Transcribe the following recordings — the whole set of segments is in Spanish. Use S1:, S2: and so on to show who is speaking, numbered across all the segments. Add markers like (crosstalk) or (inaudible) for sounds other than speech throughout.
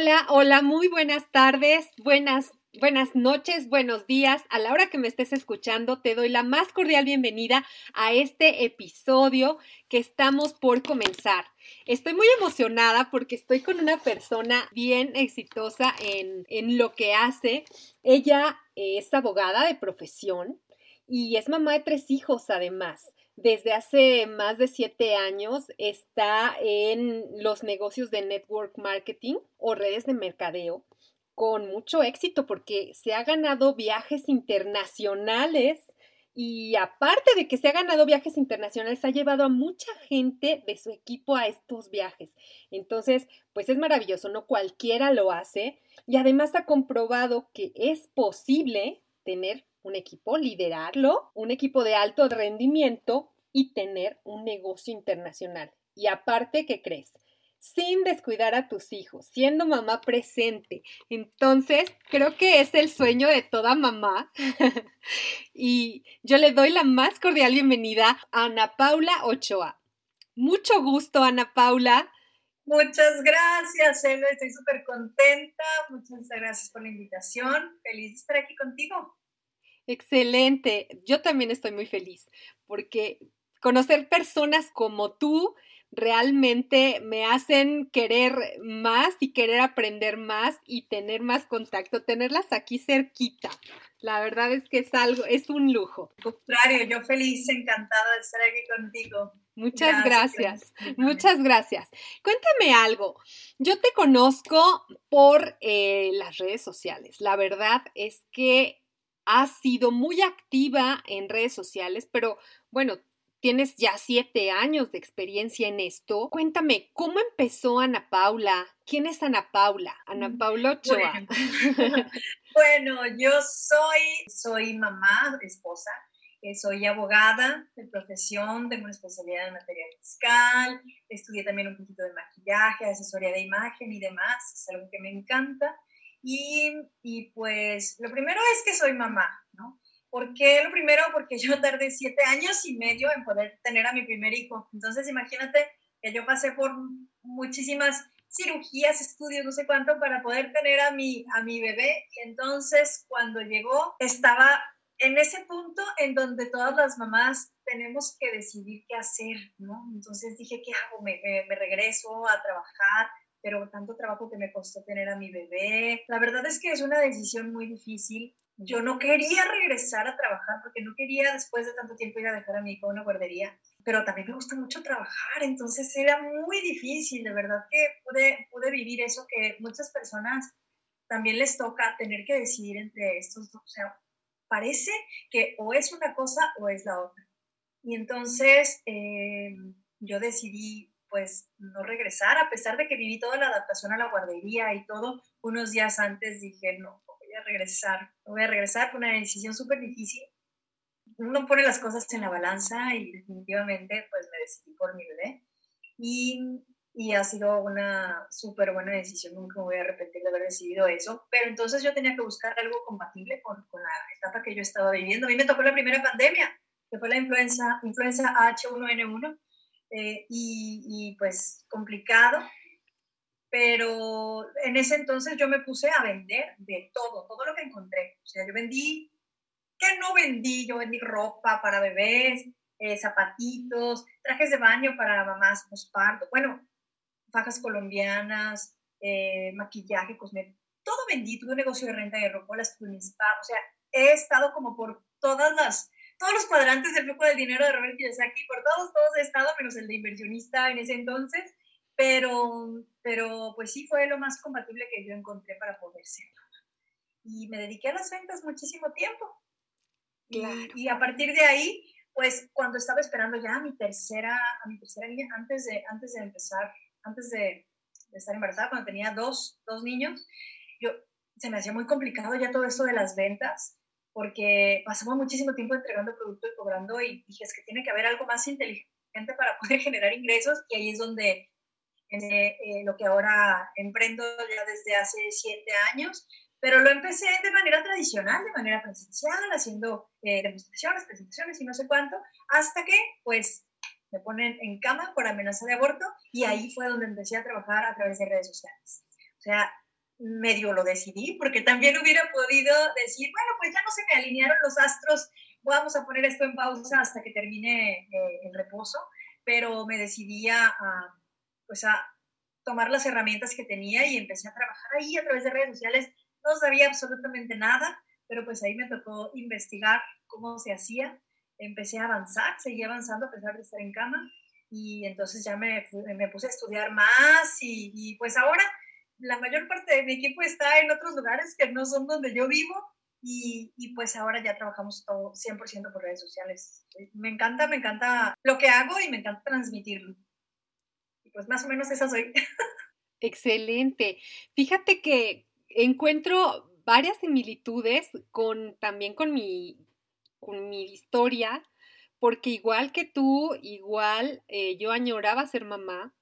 S1: Hola, hola, muy buenas tardes, buenas, buenas noches, buenos días. A la hora que me estés escuchando, te doy la más cordial bienvenida a este episodio que estamos por comenzar. Estoy muy emocionada porque estoy con una persona bien exitosa en, en lo que hace. Ella es abogada de profesión y es mamá de tres hijos además desde hace más de siete años está en los negocios de network marketing o redes de mercadeo con mucho éxito porque se ha ganado viajes internacionales y aparte de que se ha ganado viajes internacionales, ha llevado a mucha gente de su equipo a estos viajes. Entonces, pues es maravilloso, no cualquiera lo hace y además ha comprobado que es posible tener un equipo, liderarlo, un equipo de alto rendimiento y tener un negocio internacional. Y aparte, ¿qué crees? Sin descuidar a tus hijos, siendo mamá presente. Entonces, creo que es el sueño de toda mamá. (laughs) y yo le doy la más cordial bienvenida a Ana Paula Ochoa. Mucho gusto, Ana Paula.
S2: Muchas gracias, Elo. Estoy súper contenta. Muchas gracias por la invitación. Feliz de estar aquí contigo.
S1: Excelente. Yo también estoy muy feliz porque conocer personas como tú realmente me hacen querer más y querer aprender más y tener más contacto, tenerlas aquí cerquita. La verdad es que es algo, es un lujo.
S2: Contrario, yo feliz, encantada de estar aquí contigo.
S1: Muchas gracias, muchas gracias. Cuéntame algo. Yo te conozco por eh, las redes sociales. La verdad es que has sido muy activa en redes sociales, pero bueno, tienes ya siete años de experiencia en esto. Cuéntame, ¿cómo empezó Ana Paula? ¿Quién es Ana Paula? Ana mm, Paula Ochoa. (laughs) (laughs)
S2: Bueno, yo soy, soy mamá, esposa, eh, soy abogada de profesión, tengo una especialidad en materia fiscal, estudié también un poquito de maquillaje, asesoría de imagen y demás, es algo que me encanta. Y, pues lo primero es que soy mamá, ¿no? ¿Por qué lo primero? Porque yo tardé siete años y medio en poder tener a mi primer hijo. Entonces imagínate que yo pasé por muchísimas cirugías, estudios, no sé cuánto, para poder tener a mi, a mi bebé. Entonces cuando llegó estaba en ese punto en donde todas las mamás tenemos que decidir qué hacer, ¿no? Entonces dije, ¿qué hago? me regreso a trabajar, pero tanto trabajo que me costó tener a mi bebé. La verdad es que es una decisión muy difícil. Yo no quería regresar a trabajar porque no quería después de tanto tiempo ir a dejar a mi hijo en una guardería, pero también me gusta mucho trabajar, entonces era muy difícil, de verdad que pude, pude vivir eso que muchas personas también les toca tener que decidir entre estos dos. O sea, parece que o es una cosa o es la otra. Y entonces eh, yo decidí pues no regresar, a pesar de que viví toda la adaptación a la guardería y todo, unos días antes dije, no, voy a regresar, voy a regresar, fue una decisión súper difícil. Uno pone las cosas en la balanza y definitivamente pues me decidí por mi bebé. Y, y ha sido una súper buena decisión, nunca me voy a arrepentir de haber decidido eso. Pero entonces yo tenía que buscar algo compatible con, con la etapa que yo estaba viviendo. A mí me tocó la primera pandemia, que fue la influenza, influenza H1N1 eh, y, pues complicado, pero en ese entonces yo me puse a vender de todo, todo lo que encontré. O sea, yo vendí, ¿qué no vendí? Yo vendí ropa para bebés, eh, zapatitos, trajes de baño para mamás posparto, bueno, fajas colombianas, eh, maquillaje, cosméticos, todo vendí, tuve un negocio de renta de ropa, las tuve o sea, he estado como por todas las todos los cuadrantes del flujo del dinero de Robert Kiyosaki, por todos, todos he estado, menos el de inversionista en ese entonces, pero, pero pues sí fue lo más compatible que yo encontré para poder ser. Y me dediqué a las ventas muchísimo tiempo. Y, a partir de ahí, pues cuando estaba esperando ya a mi tercera, a mi tercera niña, antes de, antes de empezar, antes de, de estar embarazada, cuando tenía dos, dos niños, yo, se me hacía muy complicado ya todo esto de las ventas porque pasamos muchísimo tiempo entregando producto y cobrando y dije, es que tiene que haber algo más inteligente para poder (laughs) generar ingresos y ahí es donde eh, lo que ahora emprendo ya desde hace siete años, pero lo empecé de manera tradicional, de manera presencial, haciendo eh, demostraciones, presentaciones y no sé cuánto, hasta que pues me ponen en cama por amenaza de aborto y ahí fue donde empecé a trabajar a través de redes sociales. O sea, medio lo decidí, porque también hubiera podido decir, bueno, pues ya no se me alinearon los astros, vamos a poner esto en pausa hasta que termine eh, el reposo, pero me decidí a, pues a tomar las herramientas que tenía y empecé a trabajar ahí a través de redes sociales. No sabía absolutamente nada, pero pues ahí me tocó investigar cómo se hacía. Empecé a avanzar, seguí avanzando a pesar de estar en cama y entonces ya me, me puse a estudiar más y, y pues ahora la mayor parte de mi equipo está en otros lugares que no son donde yo vivo y, y, pues ahora ya trabajamos todo 100% por redes sociales. Me encanta, me encanta lo que hago y me encanta transmitirlo. Y pues más o menos esa soy. (laughs)
S1: Excelente. Fíjate que encuentro varias similitudes con también con mi, con mi historia, porque igual que tú, igual eh, yo añoraba ser mamá,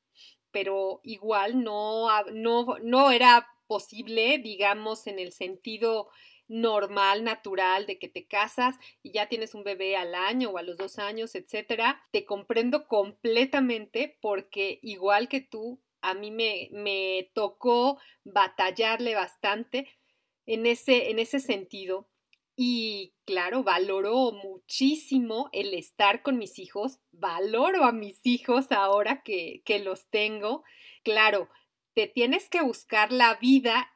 S1: pero igual no, no, no era posible, digamos, en el sentido normal, natural, de que te casas y ya tienes un bebé al año o a los dos años, etcétera. Te comprendo completamente porque igual que tú, a mí me, me tocó batallarle bastante en ese, en ese sentido. Y claro, valoro muchísimo el estar con mis hijos, valoro a mis hijos ahora que, que los tengo. Claro, te tienes que buscar la vida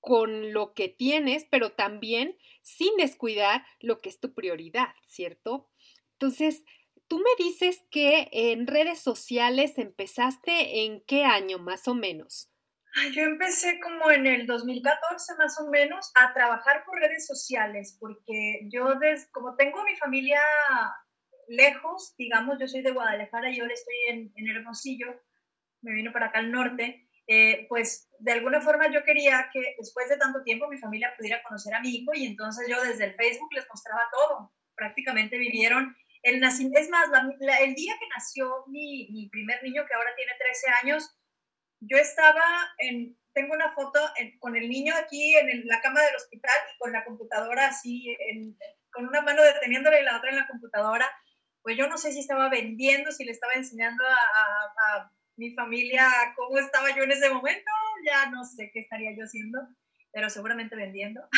S1: con lo que tienes, pero también sin descuidar lo que es tu prioridad, ¿cierto? Entonces, tú me dices que en redes sociales empezaste en qué año más o menos?
S2: Yo empecé como en el 2014 más o menos a trabajar por redes sociales, porque yo, des, como tengo mi familia lejos, digamos, yo soy de Guadalajara y ahora estoy en, en Hermosillo, me vino para acá al norte, eh, pues de alguna forma yo quería que después de tanto tiempo mi familia pudiera conocer a mi hijo y entonces yo desde el Facebook les mostraba todo. Prácticamente vivieron el nacimiento, es más, el día que nació mi, mi primer niño, que ahora tiene 13 años, yo estaba en, tengo una foto con el niño aquí en la cama del hospital y con la computadora así, con una mano deteniéndole y la otra en la computadora. Pues yo no sé si estaba vendiendo, si le estaba enseñando a, mi familia cómo estaba yo en ese momento, ya no sé qué estaría yo haciendo, pero seguramente vendiendo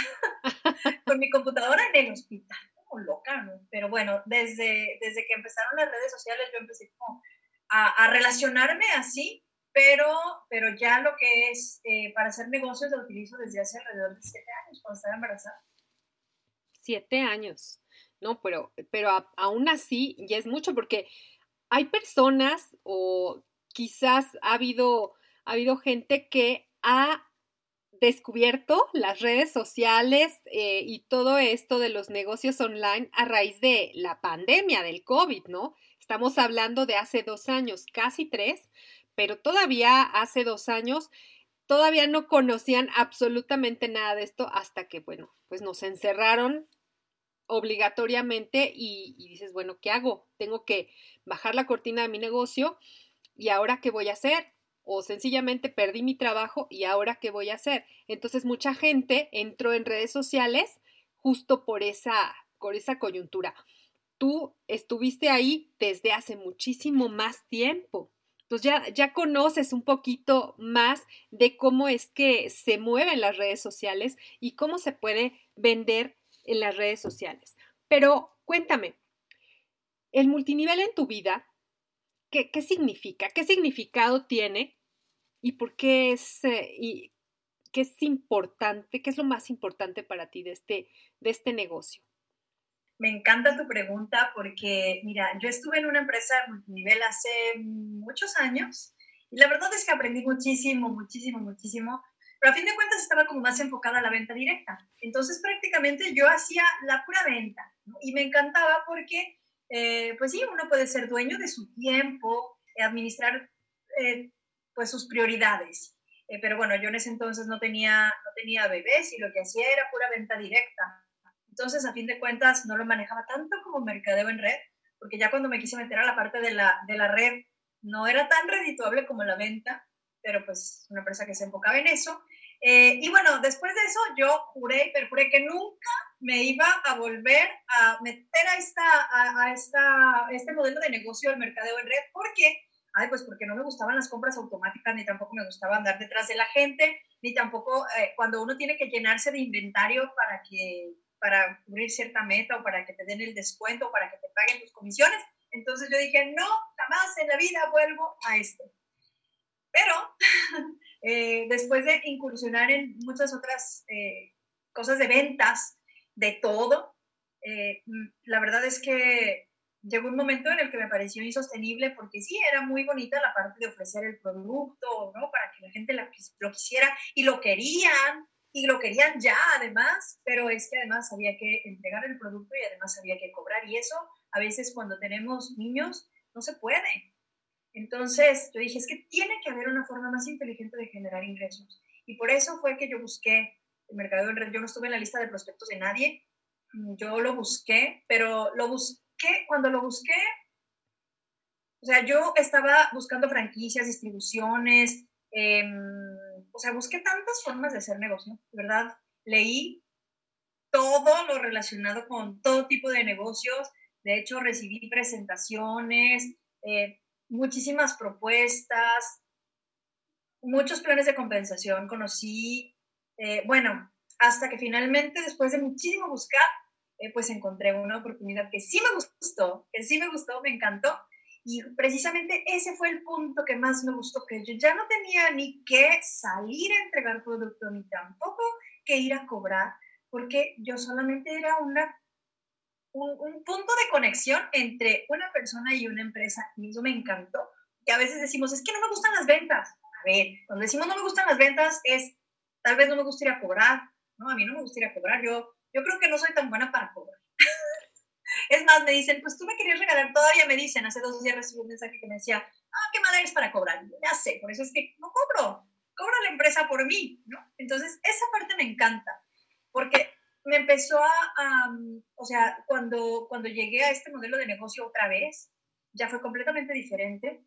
S2: (laughs) con mi computadora en el hospital, como loca, ¿no? Pero bueno, desde, desde que empezaron las redes sociales yo empecé como a relacionarme así pero, pero ya lo que es eh, para hacer negocios lo utilizo desde hace alrededor de siete años, cuando estaba embarazada.
S1: Siete años, no, pero, pero aún así ya es mucho porque hay personas o quizás ha habido, ha habido gente que ha descubierto las redes sociales eh, y todo esto de los negocios online a raíz de la pandemia del COVID, ¿no? Estamos hablando de hace dos años, casi tres, pero todavía hace dos años todavía no conocían absolutamente nada de esto hasta que, bueno, pues nos encerraron obligatoriamente y, dices, bueno, ¿qué hago? Tengo que bajar la cortina de mi negocio y ahora qué voy a hacer? O sencillamente perdí mi trabajo y ahora qué voy a hacer? Entonces mucha gente entró en redes sociales justo por esa, por esa coyuntura. Tú estuviste ahí desde hace muchísimo más tiempo pues ya, ya conoces un poquito más de cómo es que se mueven las redes sociales y cómo se puede vender en las redes sociales. Pero cuéntame, el multinivel en tu vida, ¿qué, qué significa? ¿Qué significado tiene? ¿Y por qué es, eh, y qué es importante? ¿Qué es lo más importante para ti de este, de este negocio?
S2: Me encanta tu pregunta porque, mira, yo estuve en una empresa de multinivel hace muchos años y la verdad es que aprendí muchísimo, muchísimo, muchísimo, pero a fin de cuentas estaba como más enfocada a la venta directa. Entonces prácticamente yo hacía la pura venta y me encantaba porque, eh, pues sí, uno puede ser dueño de su tiempo, administrar eh, pues sus prioridades. Eh, pero bueno, yo en ese entonces no tenía, no tenía bebés y lo que hacía era pura venta directa. Entonces, a fin de cuentas, no lo manejaba tanto como mercadeo en red, porque ya cuando me quise meter a la parte de la, de la red, no era tan redituable como la venta, pero pues una empresa que se enfocaba en eso. Eh, y bueno, después de eso yo juré y perjuré que nunca me iba a volver a meter a, esta, a, esta, este modelo de negocio del mercadeo en red, porque Ay, pues porque no me gustaban las compras automáticas, ni tampoco me gustaba andar detrás de la gente, ni tampoco eh, cuando uno tiene que llenarse de inventario para que para cubrir cierta meta o para que te den el descuento o para que te paguen tus comisiones. Entonces yo dije, no, jamás en la vida vuelvo a esto. Pero (laughs) eh, después de incursionar en muchas otras eh, cosas de ventas, de todo, la verdad es que llegó un momento en el que me pareció insostenible porque sí, era muy bonita la parte de ofrecer el producto, ¿no? Para que la gente lo quisiera y lo querían y lo querían ya además, pero es que además había que entregar el producto y además había que cobrar y eso a veces cuando tenemos niños no se puede. Entonces yo dije, es que tiene que haber una forma más inteligente de generar ingresos. Y por eso fue que yo busqué el mercado en red. Yo no estuve en la lista de prospectos de nadie, yo lo busqué, pero lo busqué cuando lo busqué, o sea, yo estaba buscando franquicias, distribuciones, em, o sea, busqué tantas formas de hacer negocio, ¿verdad? Leí todo lo relacionado con todo tipo de negocios. De hecho, recibí presentaciones, eh, muchísimas propuestas, muchos planes de compensación. Conocí, eh, bueno, hasta que finalmente, después de muchísimo buscar, eh, pues encontré una oportunidad que sí me gustó, que sí me gustó, me encantó. Y precisamente ese fue el punto que más me gustó, que yo ya no tenía ni que salir a entregar producto, ni tampoco que ir a cobrar, porque yo solamente era una, un, un punto de conexión entre una persona y una empresa, y eso me encantó. Y a veces decimos, es que no me gustan las ventas. A ver, cuando decimos no me gustan las ventas es, tal vez no me gustaría cobrar, ¿no? A mí no me gustaría cobrar, yo yo creo que no soy tan buena para cobrar. Es más, me dicen, pues tú me querías regalar, todavía me dicen, hace dos días recibí un mensaje que me decía, ah, qué mala eres para cobrar. ya sé, por eso es que no cobro, cobra la empresa por mí, ¿no? Entonces, esa parte me encanta, porque me empezó a, o sea, cuando, cuando llegué a este modelo de negocio otra vez, ya fue completamente diferente,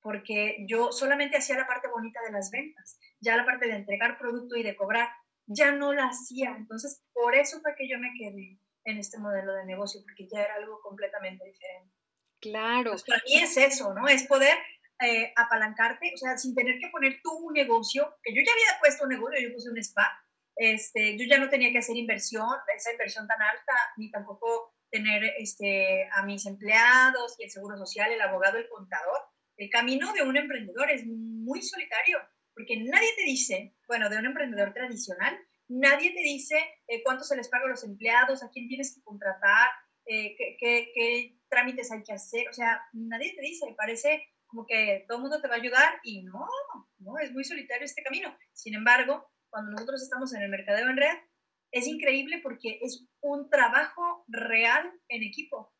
S2: porque yo solamente hacía la parte bonita de las ventas, ya la parte de entregar producto y de cobrar, ya no la hacía. Entonces, por eso fue que yo me quedé en este modelo de negocio, porque ya era algo completamente diferente.
S1: Claro.
S2: Pues para mí es eso, ¿no? Es poder eh, apalancarte, o sea, sin tener que poner tú un negocio, que yo ya había puesto un negocio, yo puse un spa, este, yo ya no tenía que hacer inversión, esa inversión tan alta, ni tampoco tener este, a mis empleados y el seguro social, el abogado, el contador. El camino de un emprendedor es muy solitario porque nadie te dice, bueno, de un emprendedor tradicional, nadie te dice eh, cuánto se les paga a los empleados, a quién tienes que contratar, eh, qué, trámites hay que hacer, o sea, nadie te dice, parece como que todo el mundo te va a ayudar y no, no, es muy solitario este camino. Sin embargo, cuando nosotros estamos en el mercadeo en red, es increíble porque es un trabajo real en equipo.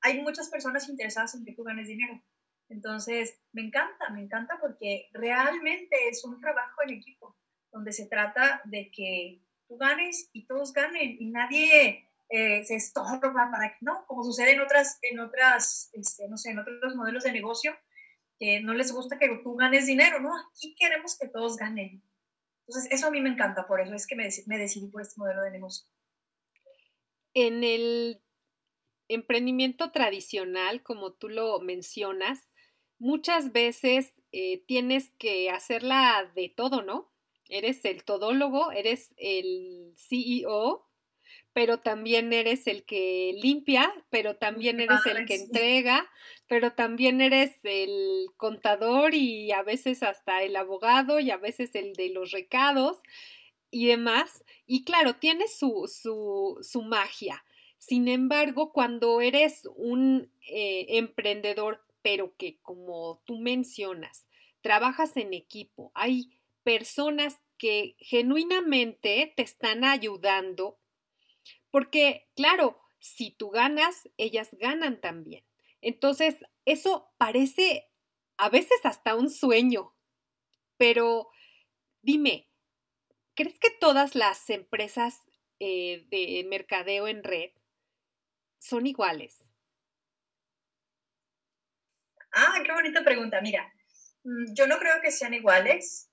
S2: Hay muchas personas interesadas en que tú ganes dinero. Entonces, me encanta, me encanta porque realmente es un trabajo en equipo, donde se trata de que tú ganes y todos ganen y nadie eh, se estorba para que, ¿no? Como sucede en otras, en otras, este, no sé, en otros modelos de negocio, que no les gusta que tú ganes dinero, ¿no? Aquí queremos que todos ganen. Entonces, eso a mí me encanta, por eso es que me, decidí por este modelo de negocio.
S1: En el emprendimiento tradicional, como tú lo mencionas, muchas veces eh, tienes que hacerla de todo, ¿no? Eres el todólogo, eres el CEO, pero también eres el que limpia, pero también eres el que entrega, pero también eres el contador y a veces hasta el abogado y a veces el de los recados y demás. Y claro, tiene su, su, su magia. Sin embargo, cuando eres un eh, emprendedor pero que como tú mencionas, trabajas en equipo, hay personas que genuinamente te están ayudando, porque claro, si tú ganas, ellas ganan también. Entonces, eso parece a veces hasta un sueño, pero dime, ¿crees que todas las empresas eh, de mercadeo en red son iguales?
S2: Ah, qué bonita pregunta. Mira, mm, yo no creo que sean iguales.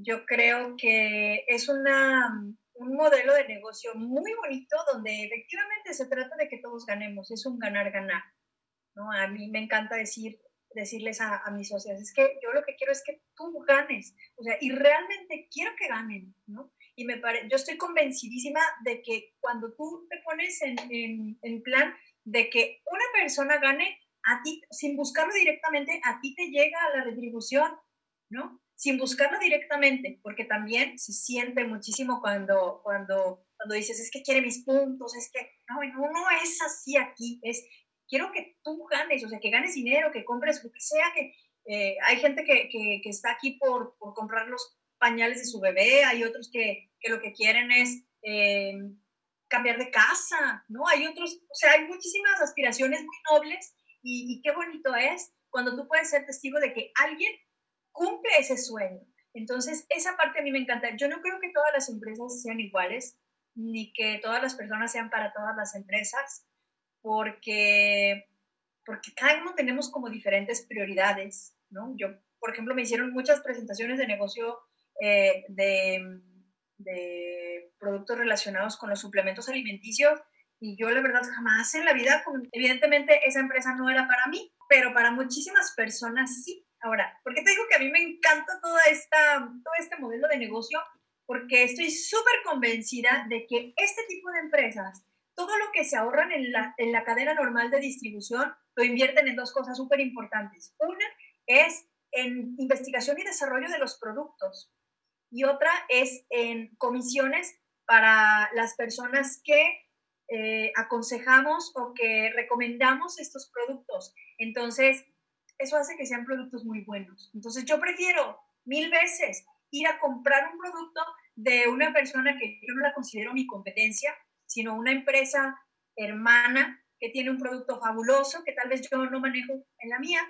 S2: Yo creo que es una, un modelo de negocio muy bonito donde efectivamente se trata de que todos ganemos. Es un ganar-ganar. ¿no? A mí me encanta decir, decirles a, a, mis socios, es que yo lo que quiero es que tú ganes, o sea, y realmente quiero que ganen, ¿no? Y me pare, yo estoy convencidísima de que cuando tú te pones en, en, en plan de que una persona gane, a ti, sin buscarlo directamente, a ti te llega la retribución, ¿no? Sin buscarlo directamente, porque también se siente muchísimo cuando, cuando, cuando dices, es que quiere mis puntos, es que, no, no, es así aquí, es, quiero que tú ganes, o sea, que ganes dinero, que compres lo que sea, que eh, hay gente que, que, está aquí por, por, comprar los pañales de su bebé, hay otros que, que lo que quieren es eh, cambiar de casa, ¿no? Hay otros, o sea, hay muchísimas aspiraciones muy nobles y qué bonito es cuando tú puedes ser testigo de que alguien cumple ese sueño. Entonces, esa parte a mí me encanta. Yo no creo que todas las empresas sean iguales, ni que todas las personas sean para todas las empresas porque, porque cada uno tenemos como diferentes prioridades, ¿no? Yo, por ejemplo, me hicieron muchas presentaciones de negocio eh, de, de, productos relacionados con los suplementos alimenticios y yo la verdad jamás en la vida, evidentemente esa empresa no era para mí, pero para muchísimas personas sí. Ahora, ¿por qué te digo que a mí me encanta todo este modelo de negocio? Porque estoy súper convencida de que este tipo de empresas todo lo que se ahorran en la, en la cadena normal de distribución lo invierten en dos cosas súper importantes. Una es en investigación y desarrollo de los productos y otra es en comisiones para las personas que eh, aconsejamos o que recomendamos estos productos. Entonces, eso hace que sean productos muy buenos. Entonces, yo prefiero mil veces ir a comprar un producto de una persona que yo no la considero mi competencia, sino una empresa hermana que tiene un producto fabuloso que tal vez yo no manejo en la mía,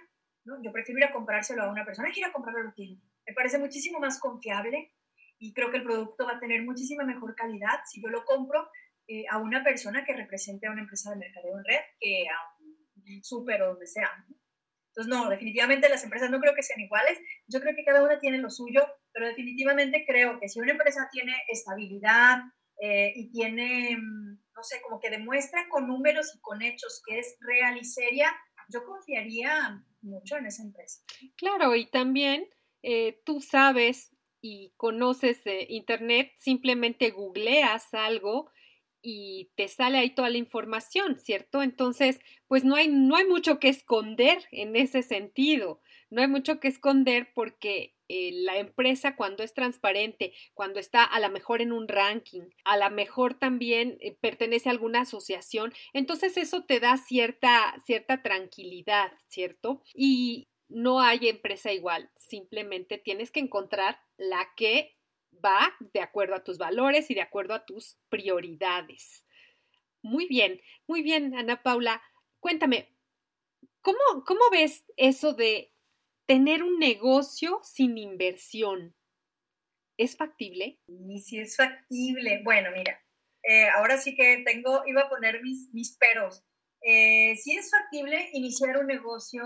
S2: ¿no? Yo prefiero ir a comprárselo a una persona que ir a comprarlo a tienda. Me parece muchísimo más confiable y creo que el producto va a tener muchísima mejor calidad si yo lo compro eh, a una persona que represente a una empresa de mercadeo en red que a un súper o donde sea. Entonces, no, definitivamente las empresas no creo que sean iguales. Yo creo que cada una tiene lo suyo, pero definitivamente creo que si una empresa tiene estabilidad, eh, y tiene, mm, no sé, como que demuestra con números y con hechos que es real y seria, yo confiaría mucho en esa empresa.
S1: Claro, y también eh, tú sabes y conoces Internet, simplemente googleas algo y te sale ahí toda la información, ¿cierto? Entonces, pues no hay, no hay mucho que esconder en ese sentido, no hay mucho que esconder porque eh, la empresa cuando es transparente, cuando está a lo mejor en un ranking, a lo mejor también eh, pertenece a alguna asociación, entonces eso te da cierta, cierta tranquilidad, ¿cierto? Y no hay empresa igual, simplemente tienes que encontrar la que va de acuerdo a tus valores y de acuerdo a tus prioridades. Muy bien, muy bien, Ana Paula. Cuéntame, ¿cómo, cómo ves eso de tener un negocio sin inversión. ¿Es factible?
S2: Sí, es factible. Bueno, mira, eh, ahora sí que tengo, iba a poner mis, mis peros. Eh, sí es factible iniciar un negocio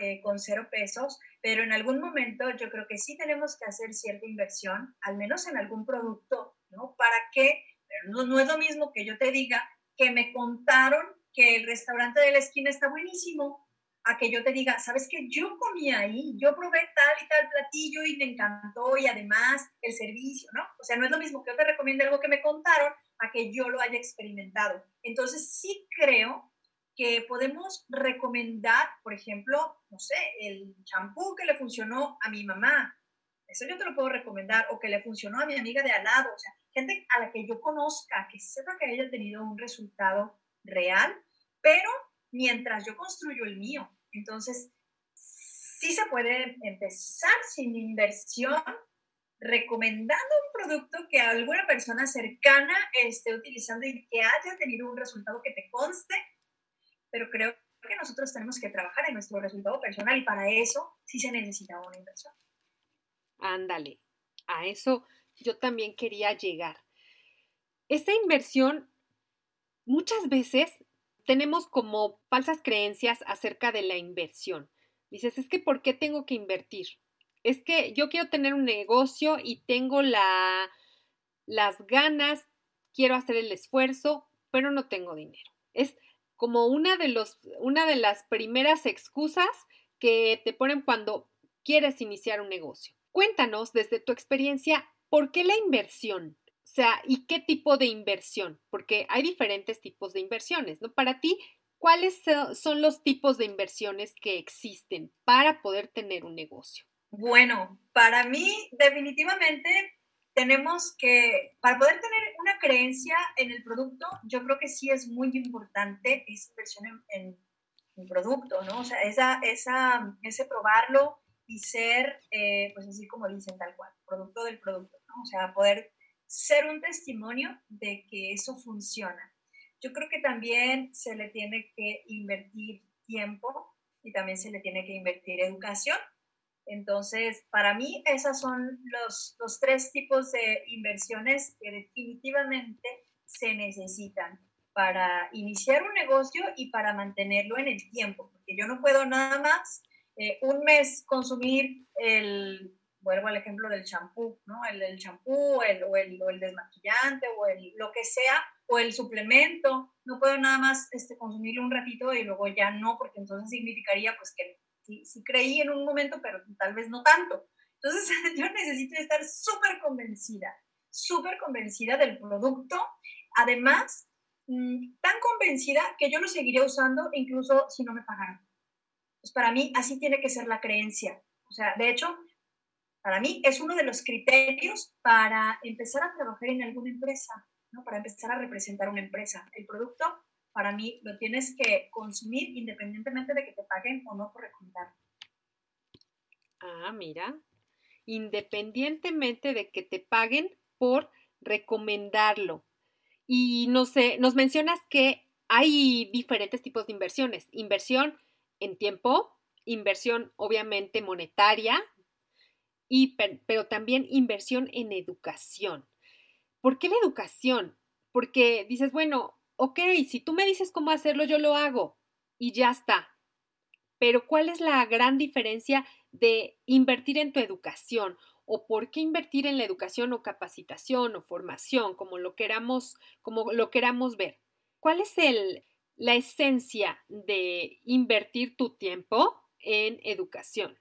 S2: eh, con cero pesos, pero en algún momento yo creo que sí tenemos que hacer cierta inversión, al menos en algún producto, ¿no? ¿Para qué? Pero no es lo mismo que yo te diga que me contaron que el restaurante de la esquina está buenísimo, a que yo te diga, ¿sabes qué? Yo comí ahí, yo probé tal y tal platillo y me encantó y además el servicio, ¿no? O sea, no es lo mismo que yo te recomiende algo que me contaron a que yo lo haya experimentado. Entonces, sí creo que podemos recomendar, por ejemplo, no sé, el champú que le funcionó a mi mamá. Eso yo te lo puedo recomendar, o que le funcionó a mi amiga de al lado, o sea, gente a la que yo conozca, que sepa que haya tenido un resultado real, pero mientras yo construyo el mío. Entonces, sí se puede empezar sin inversión, recomendando un producto que alguna persona cercana esté utilizando y que haya tenido un resultado que te conste, pero creo que nosotros tenemos que trabajar en nuestro resultado personal y para eso sí se necesita una inversión.
S1: Ándale, a eso yo también quería llegar. Esa inversión muchas veces tenemos como falsas creencias acerca de la inversión. Dices, es que ¿por qué tengo que invertir? Es que yo quiero tener un negocio y tengo la, las ganas, quiero hacer el esfuerzo, pero no tengo dinero. Es como una de, los, una de las primeras excusas que te ponen cuando quieres iniciar un negocio. Cuéntanos desde tu experiencia, ¿por qué la inversión? O sea, ¿y qué tipo de inversión? Porque hay diferentes tipos de inversiones, ¿no? Para ti, ¿cuáles son los tipos de inversiones que existen para poder tener un negocio?
S2: Bueno, para mí definitivamente tenemos que, para poder tener una creencia en el producto, yo creo que sí es muy importante esa inversión en, el producto, ¿no? O sea, esa, esa, ese probarlo y ser, eh, pues así como dicen tal cual, producto del producto, ¿no? O sea, poder ser un testimonio de que eso funciona. Yo creo que también se le tiene que invertir tiempo y también se le tiene que invertir educación entonces, para mí, esos son los, los tres tipos de inversiones que definitivamente se necesitan para iniciar un negocio y para mantenerlo en el tiempo, porque yo no puedo nada más eh, un mes consumir el, vuelvo al ejemplo del champú, ¿no? El champú el, o, el, o el desmaquillante o el, lo que sea, o el suplemento, no puedo nada más este, consumirlo un ratito y luego ya no, porque entonces significaría pues que sí, creí en un momento, pero tal vez no tanto. Entonces (laughs) yo necesito estar súper convencida, súper convencida del producto. Además, mm, tan convencida que yo lo seguiré usando incluso si no me pagaran. Pues para mí así tiene que ser la creencia. O sea, de hecho, para mí es uno de los criterios para empezar a trabajar en alguna empresa, ¿no? para empezar a representar una empresa. El producto para mí lo tienes que consumir independientemente de que te paguen o no por recomendar.
S1: Ah, mira, independientemente de que te paguen por recomendarlo. Y no sé, nos mencionas que hay diferentes tipos de inversiones. Inversión en tiempo, inversión obviamente monetaria, y, pero también inversión en educación. ¿Por qué la educación? Porque dices, bueno, ok, si tú me dices cómo hacerlo, yo lo hago y ya está. Pero ¿cuál es la gran diferencia de invertir en tu educación? ¿O por qué invertir en la educación o capacitación o formación, como lo queramos, como lo queramos ver? ¿Cuál es el, la esencia de invertir tu tiempo en educación?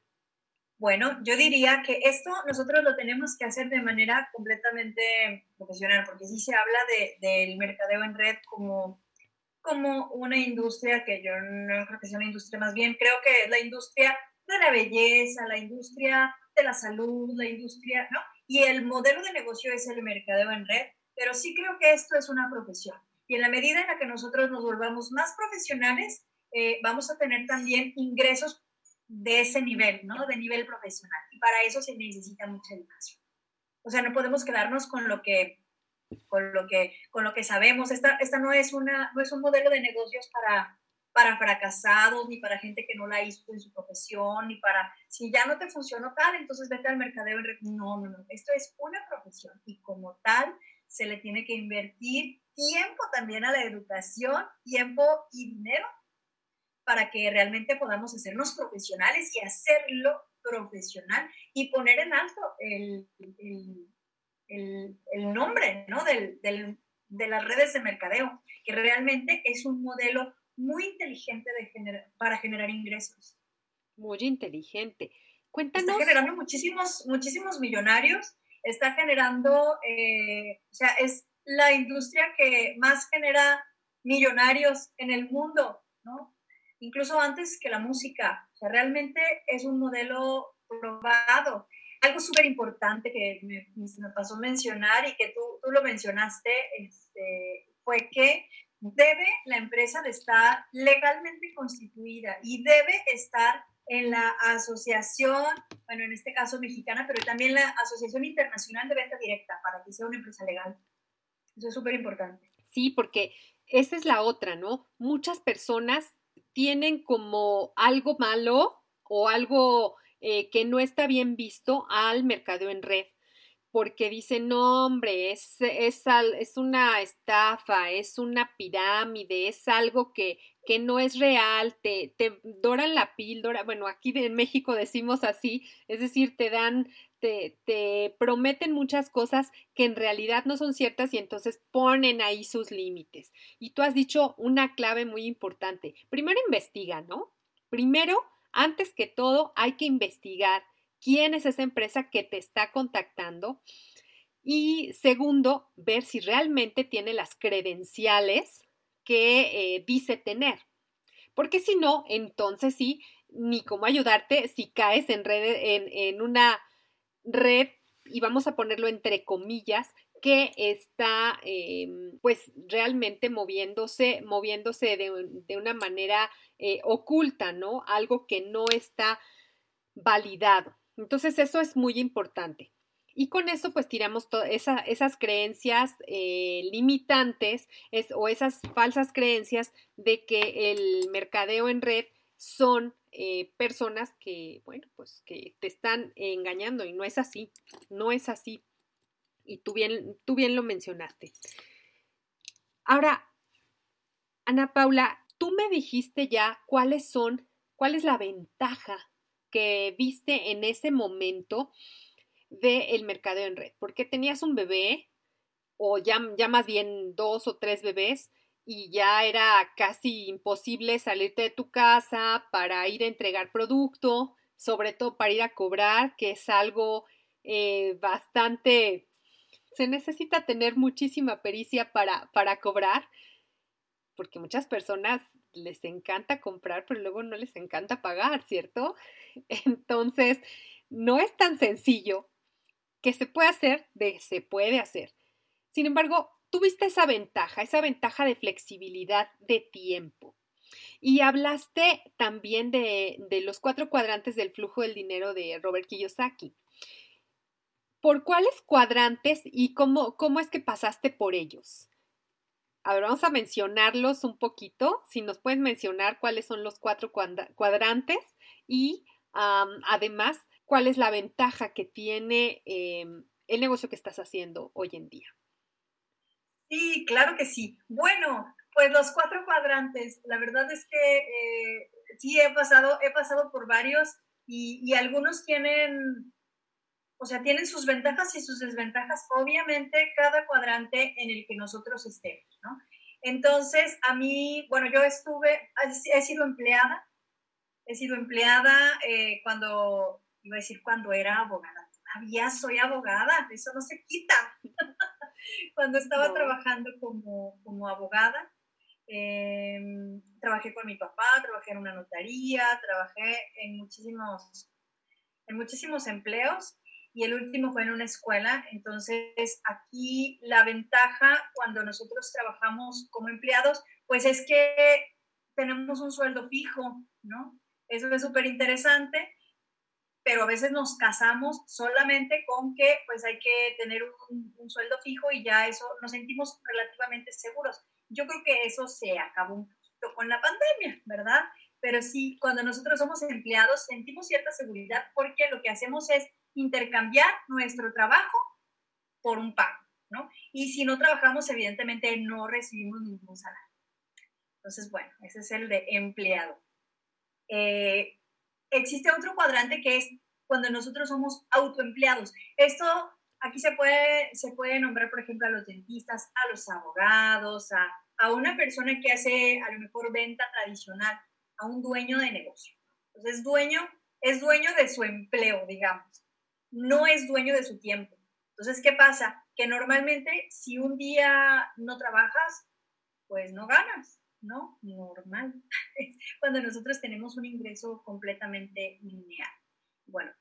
S2: Bueno, yo diría que esto nosotros lo tenemos que hacer de manera completamente profesional, porque sí se habla de, del mercadeo en red como, como una industria que yo no creo que sea una industria, más bien creo que es la industria de la belleza, la industria de la salud, la industria, ¿no? Y el modelo de negocio es el mercadeo en red, pero sí creo que esto es una profesión. Y en la medida en la que nosotros nos volvamos más profesionales, eh, vamos a tener también ingresos de ese nivel, ¿no? De nivel profesional. Y para eso se necesita mucha educación. O sea, no podemos quedarnos con lo que, con lo que, con lo que sabemos. Esta, esta no, es una, no es un modelo de negocios para, para fracasados, ni para gente que no la hizo en su profesión, ni para, si ya no te funcionó tal, entonces vete al mercadeo. No, no, no. Esto es una profesión y como tal se le tiene que invertir tiempo también a la educación, tiempo y dinero para que realmente podamos hacernos profesionales y hacerlo profesional y poner en alto el, el, el, nombre ¿no? del, del, de las redes de mercadeo, que realmente es un modelo muy inteligente de para generar ingresos.
S1: Muy inteligente. Cuéntanos.
S2: Está generando muchísimos, muchísimos millonarios, está generando, eh, o sea, es la industria que más genera millonarios en el mundo, ¿no? Incluso antes que la música. O sea, realmente es un modelo probado. Algo súper importante que me, me, pasó mencionar y que tú, tú lo mencionaste este, fue que debe la empresa de estar legalmente constituida y debe estar en la asociación, bueno, en este caso mexicana, pero también la Asociación Internacional de Venta Directa para que sea una empresa legal. Eso es súper importante.
S1: Sí, porque esa es la otra, ¿no? Muchas personas tienen como algo malo o algo eh, que no está bien visto al mercadeo en red, porque dicen, no, hombre, es, es, es una estafa, es una pirámide, es algo que, que no es real, te, te doran la píldora, bueno, aquí en México decimos así, es decir, te dan te, prometen muchas cosas que en realidad no son ciertas y entonces ponen ahí sus límites. Y tú has dicho una clave muy importante. Primero investiga, ¿no? Primero antes que todo hay que investigar quién es esa empresa que te está contactando. Y segundo, ver si realmente tiene las credenciales que eh, dice tener. Porque si no, entonces sí, ni cómo ayudarte si caes en, red, en, una red, y vamos a ponerlo entre comillas, que está em, pues realmente moviéndose, moviéndose de, una manera eh, oculta, ¿no? Algo que no está validado. Entonces eso es muy importante. Y con eso pues tiramos esa, esas creencias eh, limitantes o esas falsas creencias de que el mercadeo en red son eh, personas que, bueno, pues que te están engañando y no es así, no es así. Y tú bien, tú bien lo mencionaste. Ahora, Ana Paula, tú me dijiste ya cuáles son, cuál es la ventaja que viste en ese momento del mercadeo en red, porque tenías un bebé o ya, ya más bien dos o tres bebés y ya era casi imposible salirte de tu casa para ir a entregar producto, sobre todo para ir a cobrar, que es algo eh, bastante... Se necesita tener muchísima pericia para, para cobrar, porque muchas personas les encanta comprar, pero luego no les encanta pagar, ¿cierto? (laughs) Entonces, no es tan sencillo que se puede hacer, de se puede hacer. Sin embargo, tuviste esa ventaja, esa ventaja de flexibilidad de tiempo. Y hablaste también de, los cuatro cuadrantes del flujo del dinero de Robert Kiyosaki. ¿Por cuáles cuadrantes y cómo, cómo es que pasaste por ellos? A ver, vamos a mencionarlos un poquito. Si nos puedes mencionar cuáles son los cuatro cuadrantes y además cuál es la ventaja que tiene em, el negocio que estás haciendo hoy en día.
S2: Sí, claro que sí. Bueno, pues los cuatro cuadrantes, la verdad es que eh, sí he pasado, he pasado por varios y, algunos tienen, o sea, tienen sus ventajas y sus desventajas, obviamente, cada cuadrante en el que nosotros estemos, ¿no? Entonces, a mí, bueno, yo estuve, he sido empleada, he sido empleada eh, cuando iba a decir cuando era abogada. Todavía soy abogada, eso no se quita. Cuando estaba trabajando como, como abogada, em, trabajé con mi papá, trabajé en una notaría, trabajé en muchísimos, en muchísimos empleos y el último fue en una escuela. Entonces, aquí la ventaja cuando nosotros trabajamos como empleados, pues es que tenemos un sueldo fijo, ¿no? Eso es súper interesante pero a veces nos casamos solamente con que pues hay que tener un, sueldo fijo y ya eso nos sentimos relativamente seguros. Yo creo que eso se acabó un poquito con la pandemia, ¿verdad? Pero sí, cuando nosotros somos empleados sentimos cierta seguridad porque lo que hacemos es intercambiar nuestro trabajo por un pago, ¿no? Y si no trabajamos, evidentemente no recibimos ningún salario. Entonces, bueno, ese es el de empleado. Eh, existe otro cuadrante que es cuando nosotros somos autoempleados. Esto aquí se puede, se puede nombrar, por ejemplo, a los dentistas, a los abogados, a, a una persona que hace a lo mejor venta tradicional, a un dueño de negocio. Entonces, es dueño, es dueño de su empleo, digamos. No es dueño de su tiempo. Entonces, ¿qué pasa? Que normalmente si un día no trabajas, pues no ganas. ¿No? Normal. (laughs) Cuando nosotros tenemos un ingreso completamente lineal. Bueno,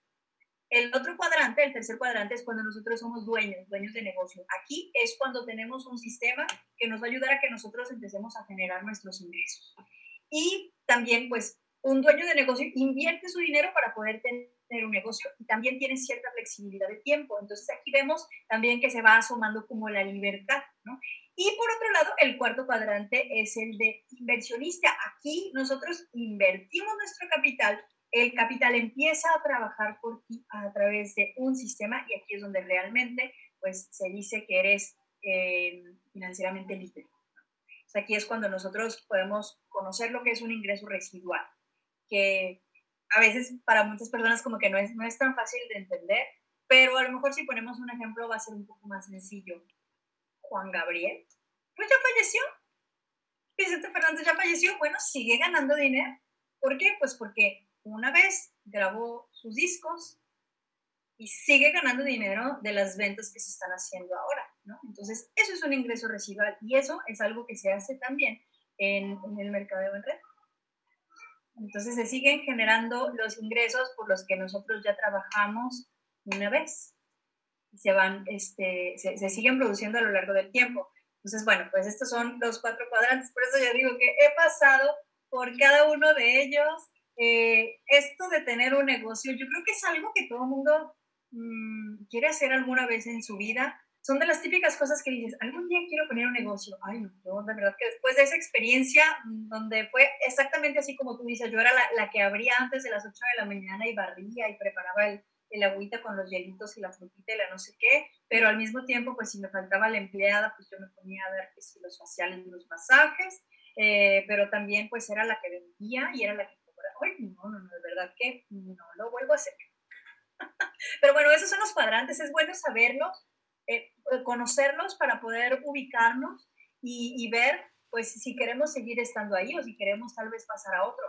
S2: el otro cuadrante, el tercer cuadrante, es cuando nosotros somos dueños, dueños de negocio. Aquí es cuando tenemos un sistema que nos va a ayudar a que nosotros empecemos a generar nuestros ingresos. Y también, pues, un dueño de negocio invierte su dinero para poder tener un negocio y también tiene cierta flexibilidad de tiempo. Entonces aquí vemos también que se va asomando como la libertad, ¿no? Y por otro lado, el cuarto cuadrante es el de inversionista. Aquí nosotros invertimos nuestro capital, el capital empieza a trabajar por ti a través de un sistema y aquí es donde realmente pues se dice que eres eh, financieramente libre. aquí es cuando nosotros podemos conocer lo que es un ingreso residual, que a veces para muchas personas como que no es, no es tan fácil de entender, pero a lo mejor si ponemos un ejemplo va a ser un poco más sencillo. Juan Gabriel, pues ya falleció. Vicente Fernández ya falleció, bueno, sigue ganando dinero. ¿Por qué? Pues porque una vez grabó sus discos y sigue ganando dinero de las ventas que se están haciendo ahora, ¿no? Entonces, eso es un ingreso residual y eso es algo que se hace también en, en el mercado de red. Entonces, se siguen generando los ingresos por los que nosotros ya trabajamos una vez y se van, este, se, se siguen produciendo a lo largo del tiempo. Entonces, bueno, pues estos son los cuatro cuadrantes, por eso ya digo que he pasado por cada uno de ellos. Eh, esto de tener un negocio, yo creo que es algo que todo el mundo mmm, quiere hacer alguna vez en su vida. Son de las típicas cosas que dices, algún día quiero poner un negocio. Ay, no, yo de verdad que después de esa experiencia, mm, donde fue exactamente así como tú dices, yo era la, la que abría antes de las 8 de la mañana y barría y preparaba el, el agüita con los hielitos y la frutita y la no sé qué, pero al mismo tiempo, pues si me faltaba la empleada, pues yo me ponía a ver pues, los faciales y los masajes, eh, pero también pues era la que vendía y era la que cobraba. Ay, no, no, no, de verdad que no lo vuelvo a hacer. (laughs) pero bueno, esos son los cuadrantes, es bueno saberlos, eh, conocerlos para poder ubicarnos y, y ver pues si queremos seguir estando ahí o si queremos tal vez pasar a otro,